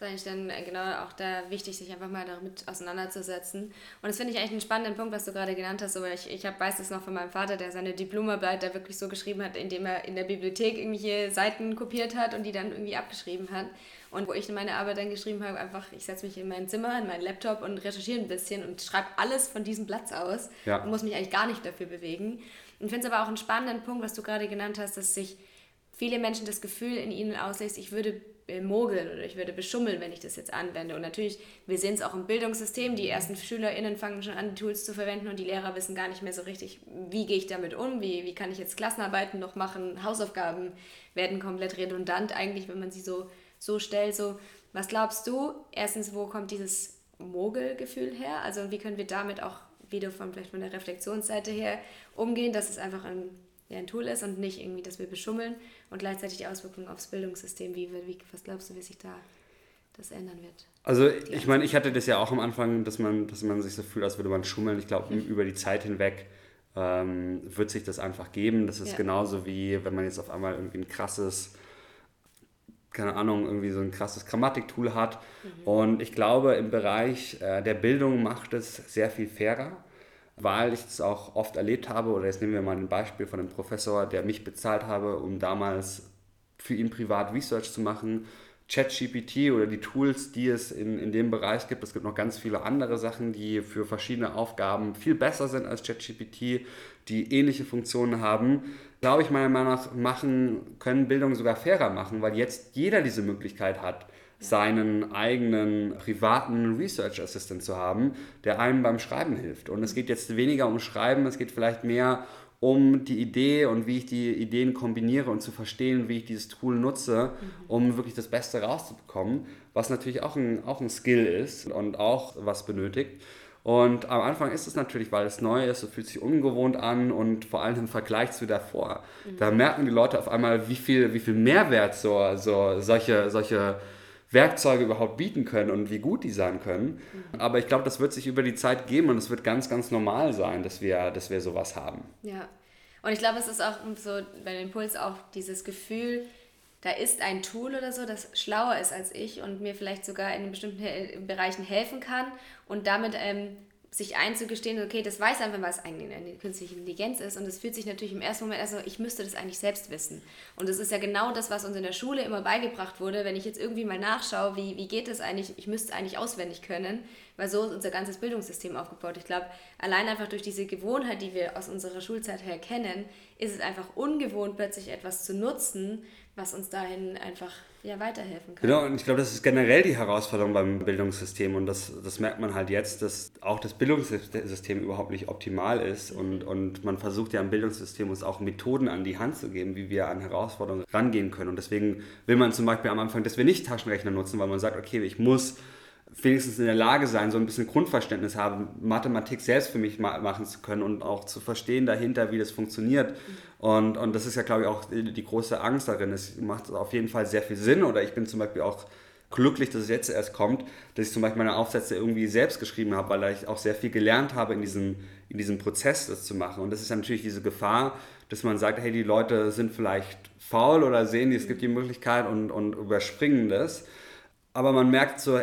Das ist eigentlich dann äh, genau auch da wichtig, sich einfach mal damit auseinanderzusetzen. Und das finde ich eigentlich einen spannenden Punkt, was du gerade genannt hast. Aber ich, ich hab, weiß es noch von meinem Vater, der seine Diplomarbeit da wirklich so geschrieben hat, indem er in der Bibliothek irgendwelche Seiten kopiert hat und die dann irgendwie abgeschrieben hat. Und wo ich meine Arbeit dann geschrieben habe, einfach, ich setze mich in mein Zimmer, in meinen Laptop und recherchiere ein bisschen und schreibe alles von diesem Platz aus ja. und muss mich eigentlich gar nicht dafür bewegen. Und finde es aber auch einen spannenden Punkt, was du gerade genannt hast, dass sich viele Menschen das Gefühl in ihnen auslöst, ich würde mogeln oder ich würde beschummeln, wenn ich das jetzt anwende. Und natürlich, wir sehen es auch im Bildungssystem, die ersten SchülerInnen fangen schon an, die Tools zu verwenden und die Lehrer wissen gar nicht mehr so richtig, wie gehe ich damit um, wie, wie kann ich jetzt Klassenarbeiten noch machen, Hausaufgaben werden komplett redundant eigentlich, wenn man sie so, so stellt. So, was glaubst du? Erstens, wo kommt dieses Mogelgefühl her? Also wie können wir damit auch wieder von, vielleicht von der Reflexionsseite her umgehen, dass es einfach ein, ja, ein Tool ist und nicht irgendwie, dass wir beschummeln und gleichzeitig Auswirkungen aufs Bildungssystem. Wie, wie, was glaubst du, wie sich da das ändern wird? Also ich meine, ich hatte das ja auch am Anfang, dass man, dass man sich so fühlt, als würde man schummeln. Ich glaube, mhm. über die Zeit hinweg ähm, wird sich das einfach geben. Das ist ja. genauso wie, wenn man jetzt auf einmal irgendwie ein krasses keine Ahnung, irgendwie so ein krasses Grammatiktool hat. Mhm. Und ich glaube, im Bereich äh, der Bildung macht es sehr viel fairer, weil ich es auch oft erlebt habe, oder jetzt nehmen wir mal ein Beispiel von einem Professor, der mich bezahlt habe, um damals für ihn privat Research zu machen. ChatGPT oder die Tools, die es in, in dem Bereich gibt. Es gibt noch ganz viele andere Sachen, die für verschiedene Aufgaben viel besser sind als ChatGPT, die ähnliche Funktionen haben glaube ich, meiner Meinung nach machen, können Bildung sogar fairer machen, weil jetzt jeder diese Möglichkeit hat, seinen eigenen privaten Research Assistant zu haben, der einem beim Schreiben hilft. Und es geht jetzt weniger um Schreiben, es geht vielleicht mehr um die Idee und wie ich die Ideen kombiniere und zu verstehen, wie ich dieses Tool nutze, mhm. um wirklich das Beste rauszubekommen, was natürlich auch ein, auch ein Skill ist und auch was benötigt. Und am Anfang ist es natürlich, weil es neu ist, es fühlt sich ungewohnt an und vor allem im Vergleich zu davor. Mhm. Da merken die Leute auf einmal, wie viel, wie viel Mehrwert so, so solche, solche Werkzeuge überhaupt bieten können und wie gut die sein können. Mhm. Aber ich glaube, das wird sich über die Zeit geben und es wird ganz, ganz normal sein, dass wir, dass wir sowas haben. Ja. Und ich glaube, es ist auch so bei dem Impuls auch dieses Gefühl, da ist ein Tool oder so, das schlauer ist als ich und mir vielleicht sogar in bestimmten Bereichen helfen kann und damit ähm, sich einzugestehen, okay, das weiß einfach, was eigentlich eine künstliche Intelligenz ist. Und es fühlt sich natürlich im ersten Moment erst so, ich müsste das eigentlich selbst wissen. Und das ist ja genau das, was uns in der Schule immer beigebracht wurde. Wenn ich jetzt irgendwie mal nachschaue, wie, wie geht es eigentlich, ich müsste es eigentlich auswendig können, weil so ist unser ganzes Bildungssystem aufgebaut. Ich glaube, allein einfach durch diese Gewohnheit, die wir aus unserer Schulzeit her kennen, ist es einfach ungewohnt, plötzlich etwas zu nutzen, was uns dahin einfach ja, weiterhelfen kann. Genau, und ich glaube, das ist generell die Herausforderung beim Bildungssystem und das, das merkt man halt jetzt, dass auch das Bildungssystem überhaupt nicht optimal ist mhm. und, und man versucht ja im Bildungssystem uns auch Methoden an die Hand zu geben, wie wir an Herausforderungen rangehen können und deswegen will man zum Beispiel am Anfang, dass wir nicht Taschenrechner nutzen, weil man sagt, okay, ich muss wenigstens in der Lage sein, so ein bisschen Grundverständnis haben, Mathematik selbst für mich machen zu können und auch zu verstehen dahinter, wie das funktioniert. Und, und das ist ja, glaube ich, auch die, große Angst darin. Es macht auf jeden Fall sehr viel Sinn oder ich bin zum Beispiel auch glücklich, dass es jetzt erst kommt, dass ich zum Beispiel meine Aufsätze irgendwie selbst geschrieben habe, weil ich auch sehr viel gelernt habe in diesem, in diesem Prozess, das zu machen. Und das ist natürlich diese Gefahr, dass man sagt, hey, die Leute sind vielleicht faul oder sehen, es gibt die Möglichkeit und, und überspringen das. Aber man merkt so,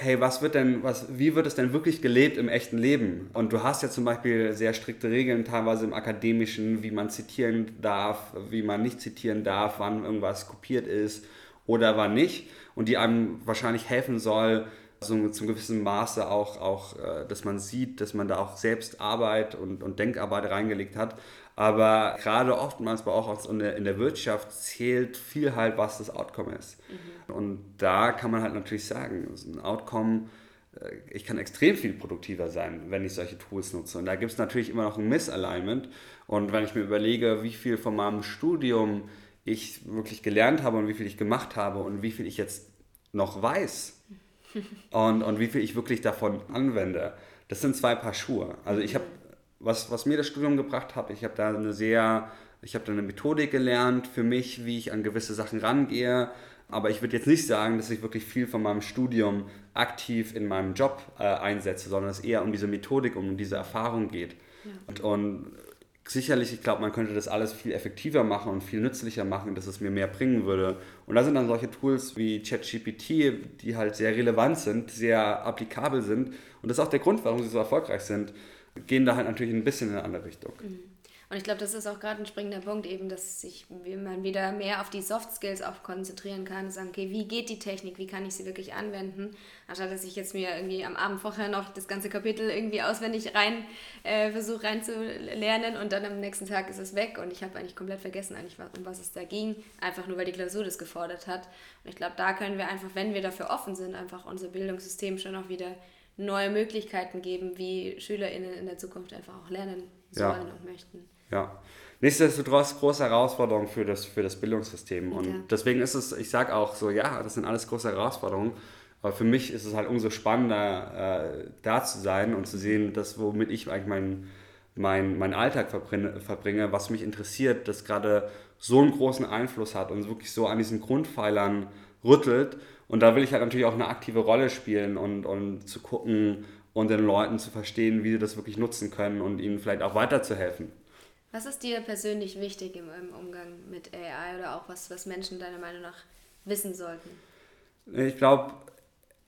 hey, was wird denn, was, wie wird es denn wirklich gelebt im echten Leben? Und du hast ja zum Beispiel sehr strikte Regeln, teilweise im Akademischen, wie man zitieren darf, wie man nicht zitieren darf, wann irgendwas kopiert ist oder wann nicht. Und die einem wahrscheinlich helfen soll, so zum gewissen Maße auch, auch, äh, dass man sieht, dass man da auch selbst Arbeit und, und Denkarbeit reingelegt hat. Aber gerade oftmals, aber auch in der, in der Wirtschaft, zählt viel halt, was das Outcome ist. Mhm. Und da kann man halt natürlich sagen, also ein Outcome, äh, ich kann extrem viel produktiver sein, wenn ich solche Tools nutze. Und da gibt es natürlich immer noch ein Misalignment. Und wenn ich mir überlege, wie viel von meinem Studium ich wirklich gelernt habe und wie viel ich gemacht habe und wie viel ich jetzt noch weiß und, und wie viel ich wirklich davon anwende, das sind zwei Paar Schuhe. Also ich habe was, was mir das Studium gebracht hat, ich habe da eine sehr, ich habe da eine Methodik gelernt für mich, wie ich an gewisse Sachen rangehe. Aber ich würde jetzt nicht sagen, dass ich wirklich viel von meinem Studium aktiv in meinem Job äh, einsetze, sondern es eher um diese Methodik, um diese Erfahrung geht. Ja. Und, und sicherlich, ich glaube, man könnte das alles viel effektiver machen und viel nützlicher machen, dass es mir mehr bringen würde. Und da sind dann solche Tools wie ChatGPT, die halt sehr relevant sind, sehr applikabel sind. Und das ist auch der Grund, warum sie so erfolgreich sind gehen da halt natürlich ein bisschen in eine andere Richtung. Mhm. Und ich glaube, das ist auch gerade ein springender Punkt, eben, dass sich man wieder mehr auf die Soft Skills auch konzentrieren kann sagen, okay, wie geht die Technik, wie kann ich sie wirklich anwenden, anstatt dass ich jetzt mir irgendwie am Abend vorher noch das ganze Kapitel irgendwie auswendig rein äh, versuche reinzulernen und dann am nächsten Tag ist es weg und ich habe eigentlich komplett vergessen, eigentlich, um was es da ging, einfach nur weil die Klausur das gefordert hat. Und ich glaube, da können wir einfach, wenn wir dafür offen sind, einfach unser Bildungssystem schon auch wieder neue Möglichkeiten geben, wie SchülerInnen in der Zukunft einfach auch lernen sollen ja. und möchten. Ja. Nichtsdestotrotz große Herausforderung für das, für das Bildungssystem. Und ja. deswegen ist es, ich sage auch so, ja, das sind alles große Herausforderungen. Aber für mich ist es halt umso spannender, äh, da zu sein und zu sehen, dass womit ich eigentlich meinen mein, mein Alltag verbringe, verbringe, was mich interessiert, das gerade so einen großen Einfluss hat und wirklich so an diesen Grundpfeilern rüttelt und da will ich halt natürlich auch eine aktive Rolle spielen und, und zu gucken und den Leuten zu verstehen, wie sie das wirklich nutzen können und ihnen vielleicht auch weiterzuhelfen. Was ist dir persönlich wichtig im, im Umgang mit AI oder auch was, was Menschen deiner Meinung nach wissen sollten? Ich glaube,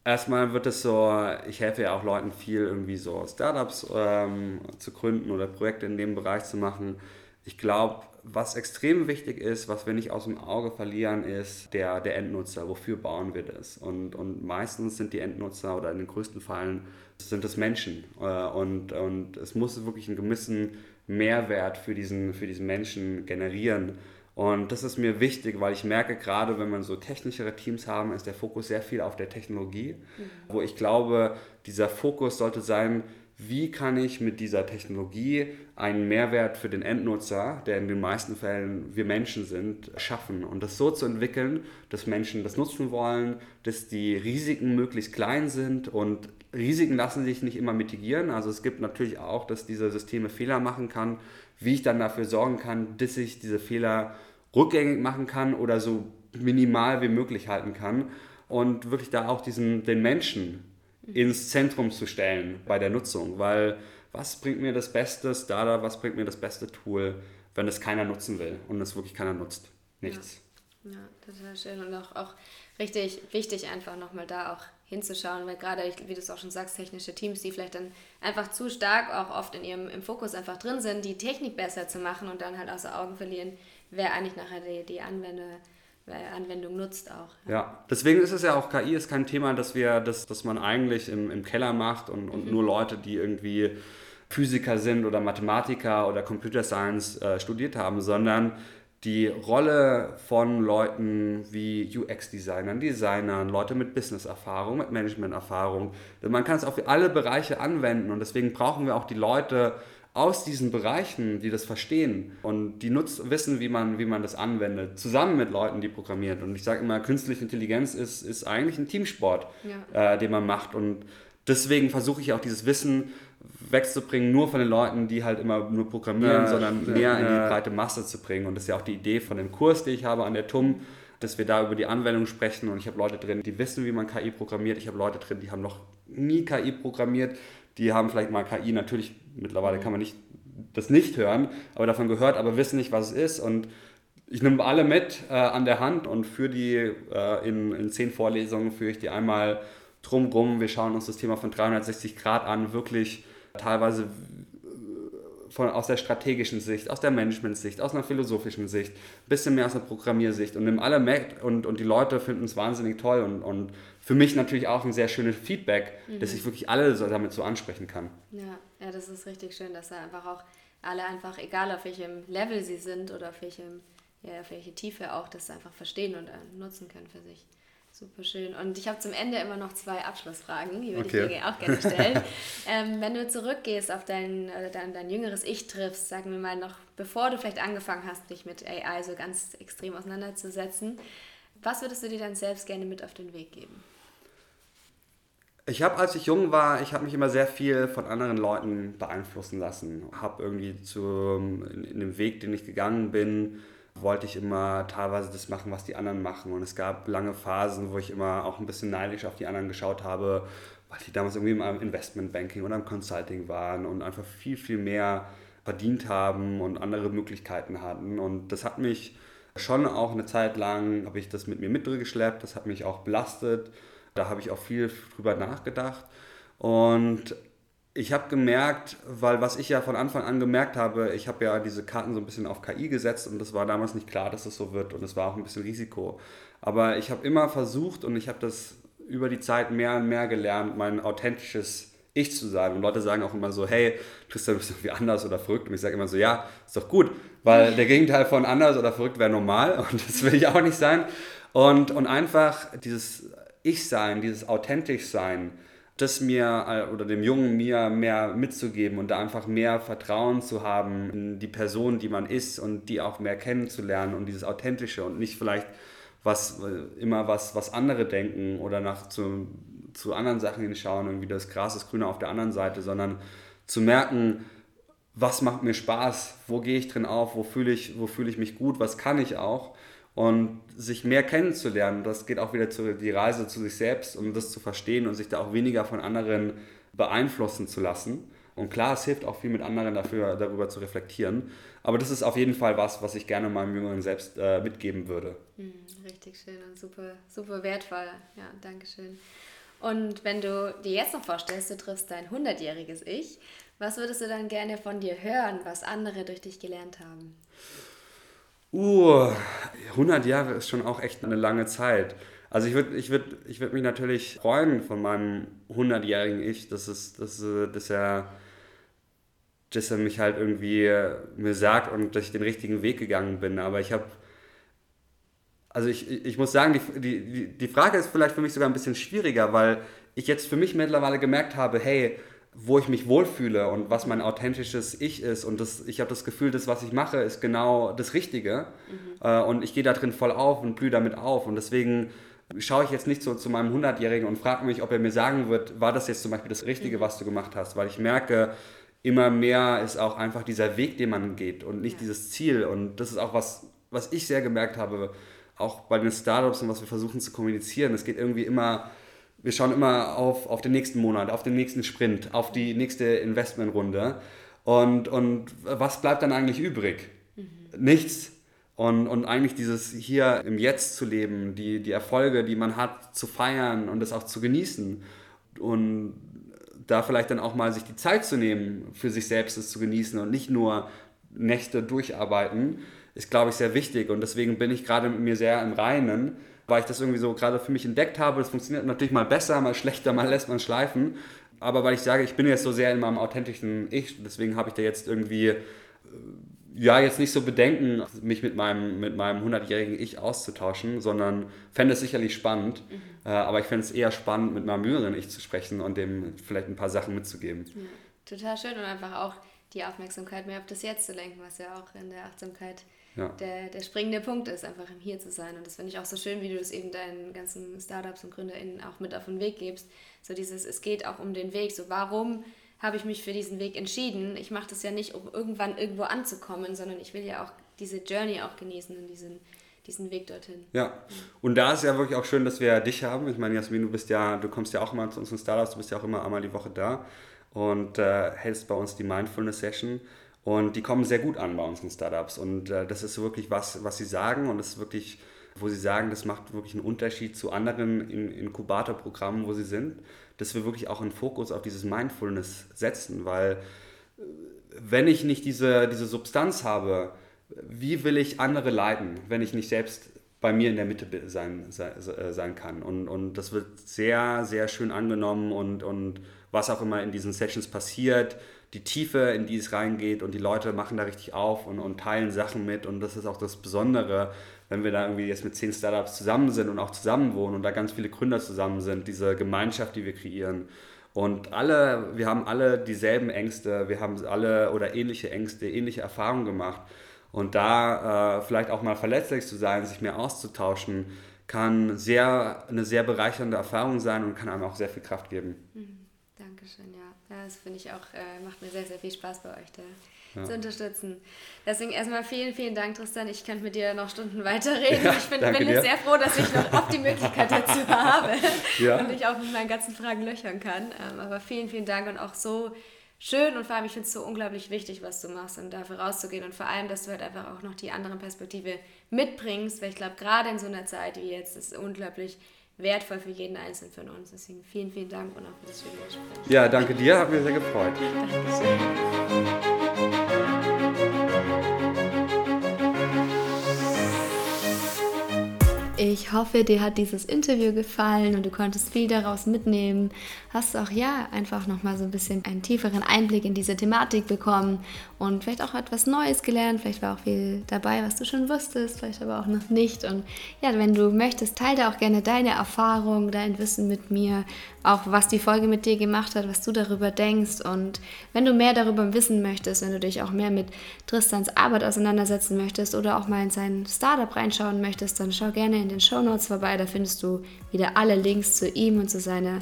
erstmal wird es so, ich helfe ja auch Leuten viel, irgendwie so Startups ähm, zu gründen oder Projekte in dem Bereich zu machen. Ich glaube, was extrem wichtig ist, was wir nicht aus dem Auge verlieren, ist der, der Endnutzer. Wofür bauen wir das? Und, und meistens sind die Endnutzer oder in den größten Fällen sind es Menschen. Äh, und, und es muss wirklich einen gewissen Mehrwert für diesen, für diesen Menschen generieren. Und das ist mir wichtig, weil ich merke, gerade wenn man so technischere Teams haben, ist der Fokus sehr viel auf der Technologie, mhm. wo ich glaube, dieser Fokus sollte sein, wie kann ich mit dieser Technologie einen Mehrwert für den Endnutzer, der in den meisten Fällen wir Menschen sind, schaffen. Und das so zu entwickeln, dass Menschen das nutzen wollen, dass die Risiken möglichst klein sind und Risiken lassen sich nicht immer mitigieren. Also es gibt natürlich auch, dass diese Systeme Fehler machen kann, wie ich dann dafür sorgen kann, dass ich diese Fehler rückgängig machen kann oder so minimal wie möglich halten kann und wirklich da auch diesen, den Menschen ins Zentrum zu stellen bei der Nutzung, weil was bringt mir das beste Startup, was bringt mir das beste Tool, wenn es keiner nutzen will und es wirklich keiner nutzt? Nichts. Ja, ja total schön und auch, auch richtig wichtig einfach nochmal da auch hinzuschauen, weil gerade, wie du es auch schon sagst, technische Teams, die vielleicht dann einfach zu stark auch oft in ihrem im Fokus einfach drin sind, die Technik besser zu machen und dann halt außer Augen verlieren, wer eigentlich nachher die, die Anwender Anwendung nutzt auch. Ja. ja. deswegen ist es ja auch, KI ist kein Thema, das wir, das, das man eigentlich im, im Keller macht und, und mhm. nur Leute, die irgendwie Physiker sind oder Mathematiker oder Computer Science äh, studiert haben, sondern die Rolle von Leuten wie UX-Designern, Designern, Leute mit Business-Erfahrung, mit Management-Erfahrung. Man kann es auf alle Bereiche anwenden und deswegen brauchen wir auch die Leute, aus diesen Bereichen, die das verstehen und die nutz wissen, wie man, wie man das anwendet, zusammen mit Leuten, die programmieren. Und ich sage immer, künstliche Intelligenz ist, ist eigentlich ein Teamsport, ja. äh, den man macht. Und deswegen versuche ich auch dieses Wissen wegzubringen, nur von den Leuten, die halt immer nur programmieren, ja, sondern mehr in die breite Masse zu bringen. Und das ist ja auch die Idee von dem Kurs, den ich habe an der TUM, dass wir da über die Anwendung sprechen und ich habe Leute drin, die wissen, wie man KI programmiert. Ich habe Leute drin, die haben noch nie KI programmiert. Die haben vielleicht mal KI, natürlich mittlerweile kann man nicht, das nicht hören, aber davon gehört, aber wissen nicht, was es ist. Und ich nehme alle mit äh, an der Hand und für die äh, in, in zehn Vorlesungen führe ich die einmal drumrum. Wir schauen uns das Thema von 360 Grad an, wirklich teilweise von, aus der strategischen Sicht, aus der Management-Sicht, aus einer philosophischen Sicht, ein bisschen mehr aus einer Programmiersicht und alle mit und, und die Leute finden es wahnsinnig toll und, und für mich natürlich auch ein sehr schönes Feedback, mhm. dass ich wirklich alle so damit so ansprechen kann. Ja, ja, das ist richtig schön, dass da einfach auch alle einfach, egal auf welchem Level sie sind oder auf, welchem, ja, auf welche Tiefe auch, das einfach verstehen und äh, nutzen können für sich. Super schön. Und ich habe zum Ende immer noch zwei Abschlussfragen, die würde okay. ich dir auch gerne stellen. ähm, wenn du zurückgehst auf dein, dein, dein jüngeres Ich triffst, sagen wir mal noch, bevor du vielleicht angefangen hast, dich mit AI so ganz extrem auseinanderzusetzen, was würdest du dir dann selbst gerne mit auf den Weg geben? Ich habe, als ich jung war, ich habe mich immer sehr viel von anderen Leuten beeinflussen lassen. Habe irgendwie zu, in, in dem Weg, den ich gegangen bin, wollte ich immer teilweise das machen, was die anderen machen. Und es gab lange Phasen, wo ich immer auch ein bisschen neidisch auf die anderen geschaut habe, weil die damals irgendwie im Investmentbanking oder im Consulting waren und einfach viel, viel mehr verdient haben und andere Möglichkeiten hatten. Und das hat mich schon auch eine Zeit lang, habe ich das mit mir mitgeschleppt, das hat mich auch belastet. Da habe ich auch viel drüber nachgedacht. Und ich habe gemerkt, weil was ich ja von Anfang an gemerkt habe, ich habe ja diese Karten so ein bisschen auf KI gesetzt und das war damals nicht klar, dass es das so wird und es war auch ein bisschen Risiko. Aber ich habe immer versucht und ich habe das über die Zeit mehr und mehr gelernt, mein authentisches Ich zu sein. Und Leute sagen auch immer so, hey, Tristan, du bist irgendwie anders oder verrückt. Und ich sage immer so, ja, ist doch gut, weil der Gegenteil von anders oder verrückt wäre normal und das will ich auch nicht sein. Und, und einfach dieses Ich-Sein, dieses authentisch Sein, das mir äh, oder dem jungen mir mehr mitzugeben und da einfach mehr Vertrauen zu haben in die Person, die man ist und die auch mehr kennenzulernen und dieses Authentische und nicht vielleicht was äh, immer was, was andere denken oder nach zu, zu anderen Sachen hinschauen, irgendwie das Gras ist grüner auf der anderen Seite, sondern zu merken, was macht mir Spaß, wo gehe ich drin auf, wo fühle ich, wo fühle ich mich gut, was kann ich auch und sich mehr kennenzulernen. Das geht auch wieder zu die Reise zu sich selbst, um das zu verstehen und sich da auch weniger von anderen beeinflussen zu lassen. Und klar, es hilft auch viel mit anderen dafür, darüber zu reflektieren. Aber das ist auf jeden Fall was, was ich gerne meinem jüngeren Selbst äh, mitgeben würde. Hm, richtig schön und super, super wertvoll. Ja, danke schön. Und wenn du dir jetzt noch vorstellst, du triffst dein 100-jähriges Ich, was würdest du dann gerne von dir hören, was andere durch dich gelernt haben? Uh, 100 Jahre ist schon auch echt eine lange Zeit. Also ich würde ich würd, ich würd mich natürlich freuen von meinem 100-jährigen Ich, dass, es, dass, dass, er, dass er mich halt irgendwie mir sagt und dass ich den richtigen Weg gegangen bin. Aber ich habe, also ich, ich muss sagen, die, die, die Frage ist vielleicht für mich sogar ein bisschen schwieriger, weil ich jetzt für mich mittlerweile gemerkt habe, hey, wo ich mich wohlfühle und was mein authentisches Ich ist. Und das, ich habe das Gefühl, das, was ich mache, ist genau das Richtige. Mhm. Äh, und ich gehe da drin voll auf und blühe damit auf. Und deswegen schaue ich jetzt nicht so zu meinem 100-Jährigen und frage mich, ob er mir sagen wird, war das jetzt zum Beispiel das Richtige, mhm. was du gemacht hast. Weil ich merke, immer mehr ist auch einfach dieser Weg, den man geht und nicht ja. dieses Ziel. Und das ist auch was, was ich sehr gemerkt habe, auch bei den Startups und was wir versuchen zu kommunizieren. Es geht irgendwie immer wir schauen immer auf, auf den nächsten Monat, auf den nächsten Sprint, auf die nächste Investmentrunde. Und, und was bleibt dann eigentlich übrig? Mhm. Nichts. Und, und eigentlich dieses hier im Jetzt zu leben, die, die Erfolge, die man hat, zu feiern und das auch zu genießen. Und da vielleicht dann auch mal sich die Zeit zu nehmen, für sich selbst es zu genießen und nicht nur Nächte durcharbeiten, ist, glaube ich, sehr wichtig. Und deswegen bin ich gerade mit mir sehr im Reinen weil ich das irgendwie so gerade für mich entdeckt habe. Das funktioniert natürlich mal besser, mal schlechter, mal lässt man schleifen. Aber weil ich sage, ich bin jetzt so sehr in meinem authentischen Ich, deswegen habe ich da jetzt irgendwie, äh, ja, jetzt nicht so Bedenken, mich mit meinem, mit meinem 100-jährigen Ich auszutauschen, sondern fände es sicherlich spannend. Mhm. Äh, aber ich fände es eher spannend, mit meinem jüngeren Ich zu sprechen und dem vielleicht ein paar Sachen mitzugeben. Ja, total schön und einfach auch die Aufmerksamkeit mehr auf das Jetzt zu lenken, was ja auch in der Achtsamkeit ja. der, der springende Punkt ist, einfach im Hier zu sein. Und das finde ich auch so schön, wie du das eben deinen ganzen Startups und GründerInnen auch mit auf den Weg gibst. So dieses, es geht auch um den Weg. So, warum habe ich mich für diesen Weg entschieden? Ich mache das ja nicht, um irgendwann irgendwo anzukommen, sondern ich will ja auch diese Journey auch genießen und diesen, diesen Weg dorthin. Ja, und da ist ja wirklich auch schön, dass wir dich haben. Ich meine, Jasmin, du bist ja, du kommst ja auch immer zu unseren Startups, du bist ja auch immer einmal die Woche da und äh, hältst bei uns die Mindfulness Session. Und die kommen sehr gut an bei unseren Startups. Und äh, das ist wirklich was, was sie sagen. Und das ist wirklich, wo sie sagen, das macht wirklich einen Unterschied zu anderen Inkubatorprogrammen, wo sie sind, dass wir wirklich auch einen Fokus auf dieses Mindfulness setzen. Weil äh, wenn ich nicht diese, diese Substanz habe, wie will ich andere leiten, wenn ich nicht selbst bei mir in der Mitte sein, sein, äh, sein kann. Und, und das wird sehr, sehr schön angenommen und, und was auch immer in diesen Sessions passiert, die Tiefe, in die es reingeht und die Leute machen da richtig auf und, und teilen Sachen mit und das ist auch das Besondere, wenn wir da irgendwie jetzt mit zehn Startups zusammen sind und auch zusammen wohnen und da ganz viele Gründer zusammen sind, diese Gemeinschaft, die wir kreieren. Und alle, wir haben alle dieselben Ängste, wir haben alle oder ähnliche Ängste, ähnliche Erfahrungen gemacht. Und da äh, vielleicht auch mal verletzlich zu sein, sich mehr auszutauschen, kann sehr, eine sehr bereichernde Erfahrung sein und kann einem auch sehr viel Kraft geben. Mhm. Dankeschön, ja. Ja das finde ich auch, äh, macht mir sehr, sehr viel Spaß bei euch da ja. zu unterstützen. Deswegen erstmal vielen, vielen Dank, Tristan. Ich könnte mit dir noch Stunden weiterreden. Ja, ich bin, bin sehr froh, dass ich noch oft die Möglichkeit dazu habe ja. und ich auch mit meinen ganzen Fragen löchern kann. Ähm, aber vielen, vielen Dank und auch so schön und vor allem, ich finde es so unglaublich wichtig, was du machst und dafür rauszugehen und vor allem, dass du halt einfach auch noch die andere Perspektive mitbringst, weil ich glaube, gerade in so einer Zeit wie jetzt ist es unglaublich wertvoll für jeden Einzelnen von uns. Deswegen vielen, vielen Dank und auch für das schöne Gespräch. Ja, danke dir, hat mich sehr gefreut. Dankeschön. Ich hoffe, dir hat dieses Interview gefallen und du konntest viel daraus mitnehmen. Hast auch ja einfach nochmal so ein bisschen einen tieferen Einblick in diese Thematik bekommen und vielleicht auch etwas Neues gelernt. Vielleicht war auch viel dabei, was du schon wusstest, vielleicht aber auch noch nicht. Und ja, wenn du möchtest, teile auch gerne deine Erfahrung, dein Wissen mit mir, auch was die Folge mit dir gemacht hat, was du darüber denkst. Und wenn du mehr darüber wissen möchtest, wenn du dich auch mehr mit Tristans Arbeit auseinandersetzen möchtest oder auch mal in sein Startup reinschauen möchtest, dann schau gerne in den Show Notes vorbei. Da findest du wieder alle Links zu ihm und zu seiner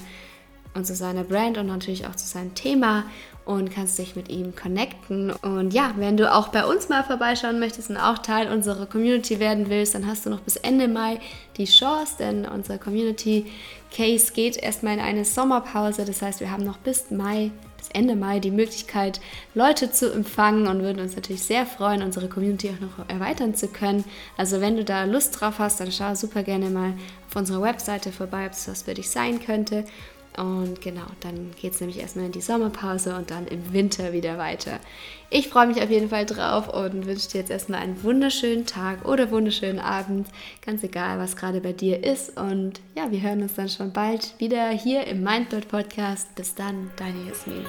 und zu seiner Brand und natürlich auch zu seinem Thema und kannst dich mit ihm connecten. Und ja, wenn du auch bei uns mal vorbeischauen möchtest und auch Teil unserer Community werden willst, dann hast du noch bis Ende Mai die Chance, denn unser Community Case geht erstmal in eine Sommerpause. Das heißt, wir haben noch bis Mai, Ende Mai die Möglichkeit, Leute zu empfangen und würden uns natürlich sehr freuen, unsere Community auch noch erweitern zu können. Also wenn du da Lust drauf hast, dann schau super gerne mal auf unserer Webseite vorbei, ob es was für dich sein könnte. Und genau, dann geht es nämlich erstmal in die Sommerpause und dann im Winter wieder weiter. Ich freue mich auf jeden Fall drauf und wünsche dir jetzt erstmal einen wunderschönen Tag oder wunderschönen Abend, ganz egal, was gerade bei dir ist. Und ja, wir hören uns dann schon bald wieder hier im Mindbird Podcast. Bis dann, deine Jasmin.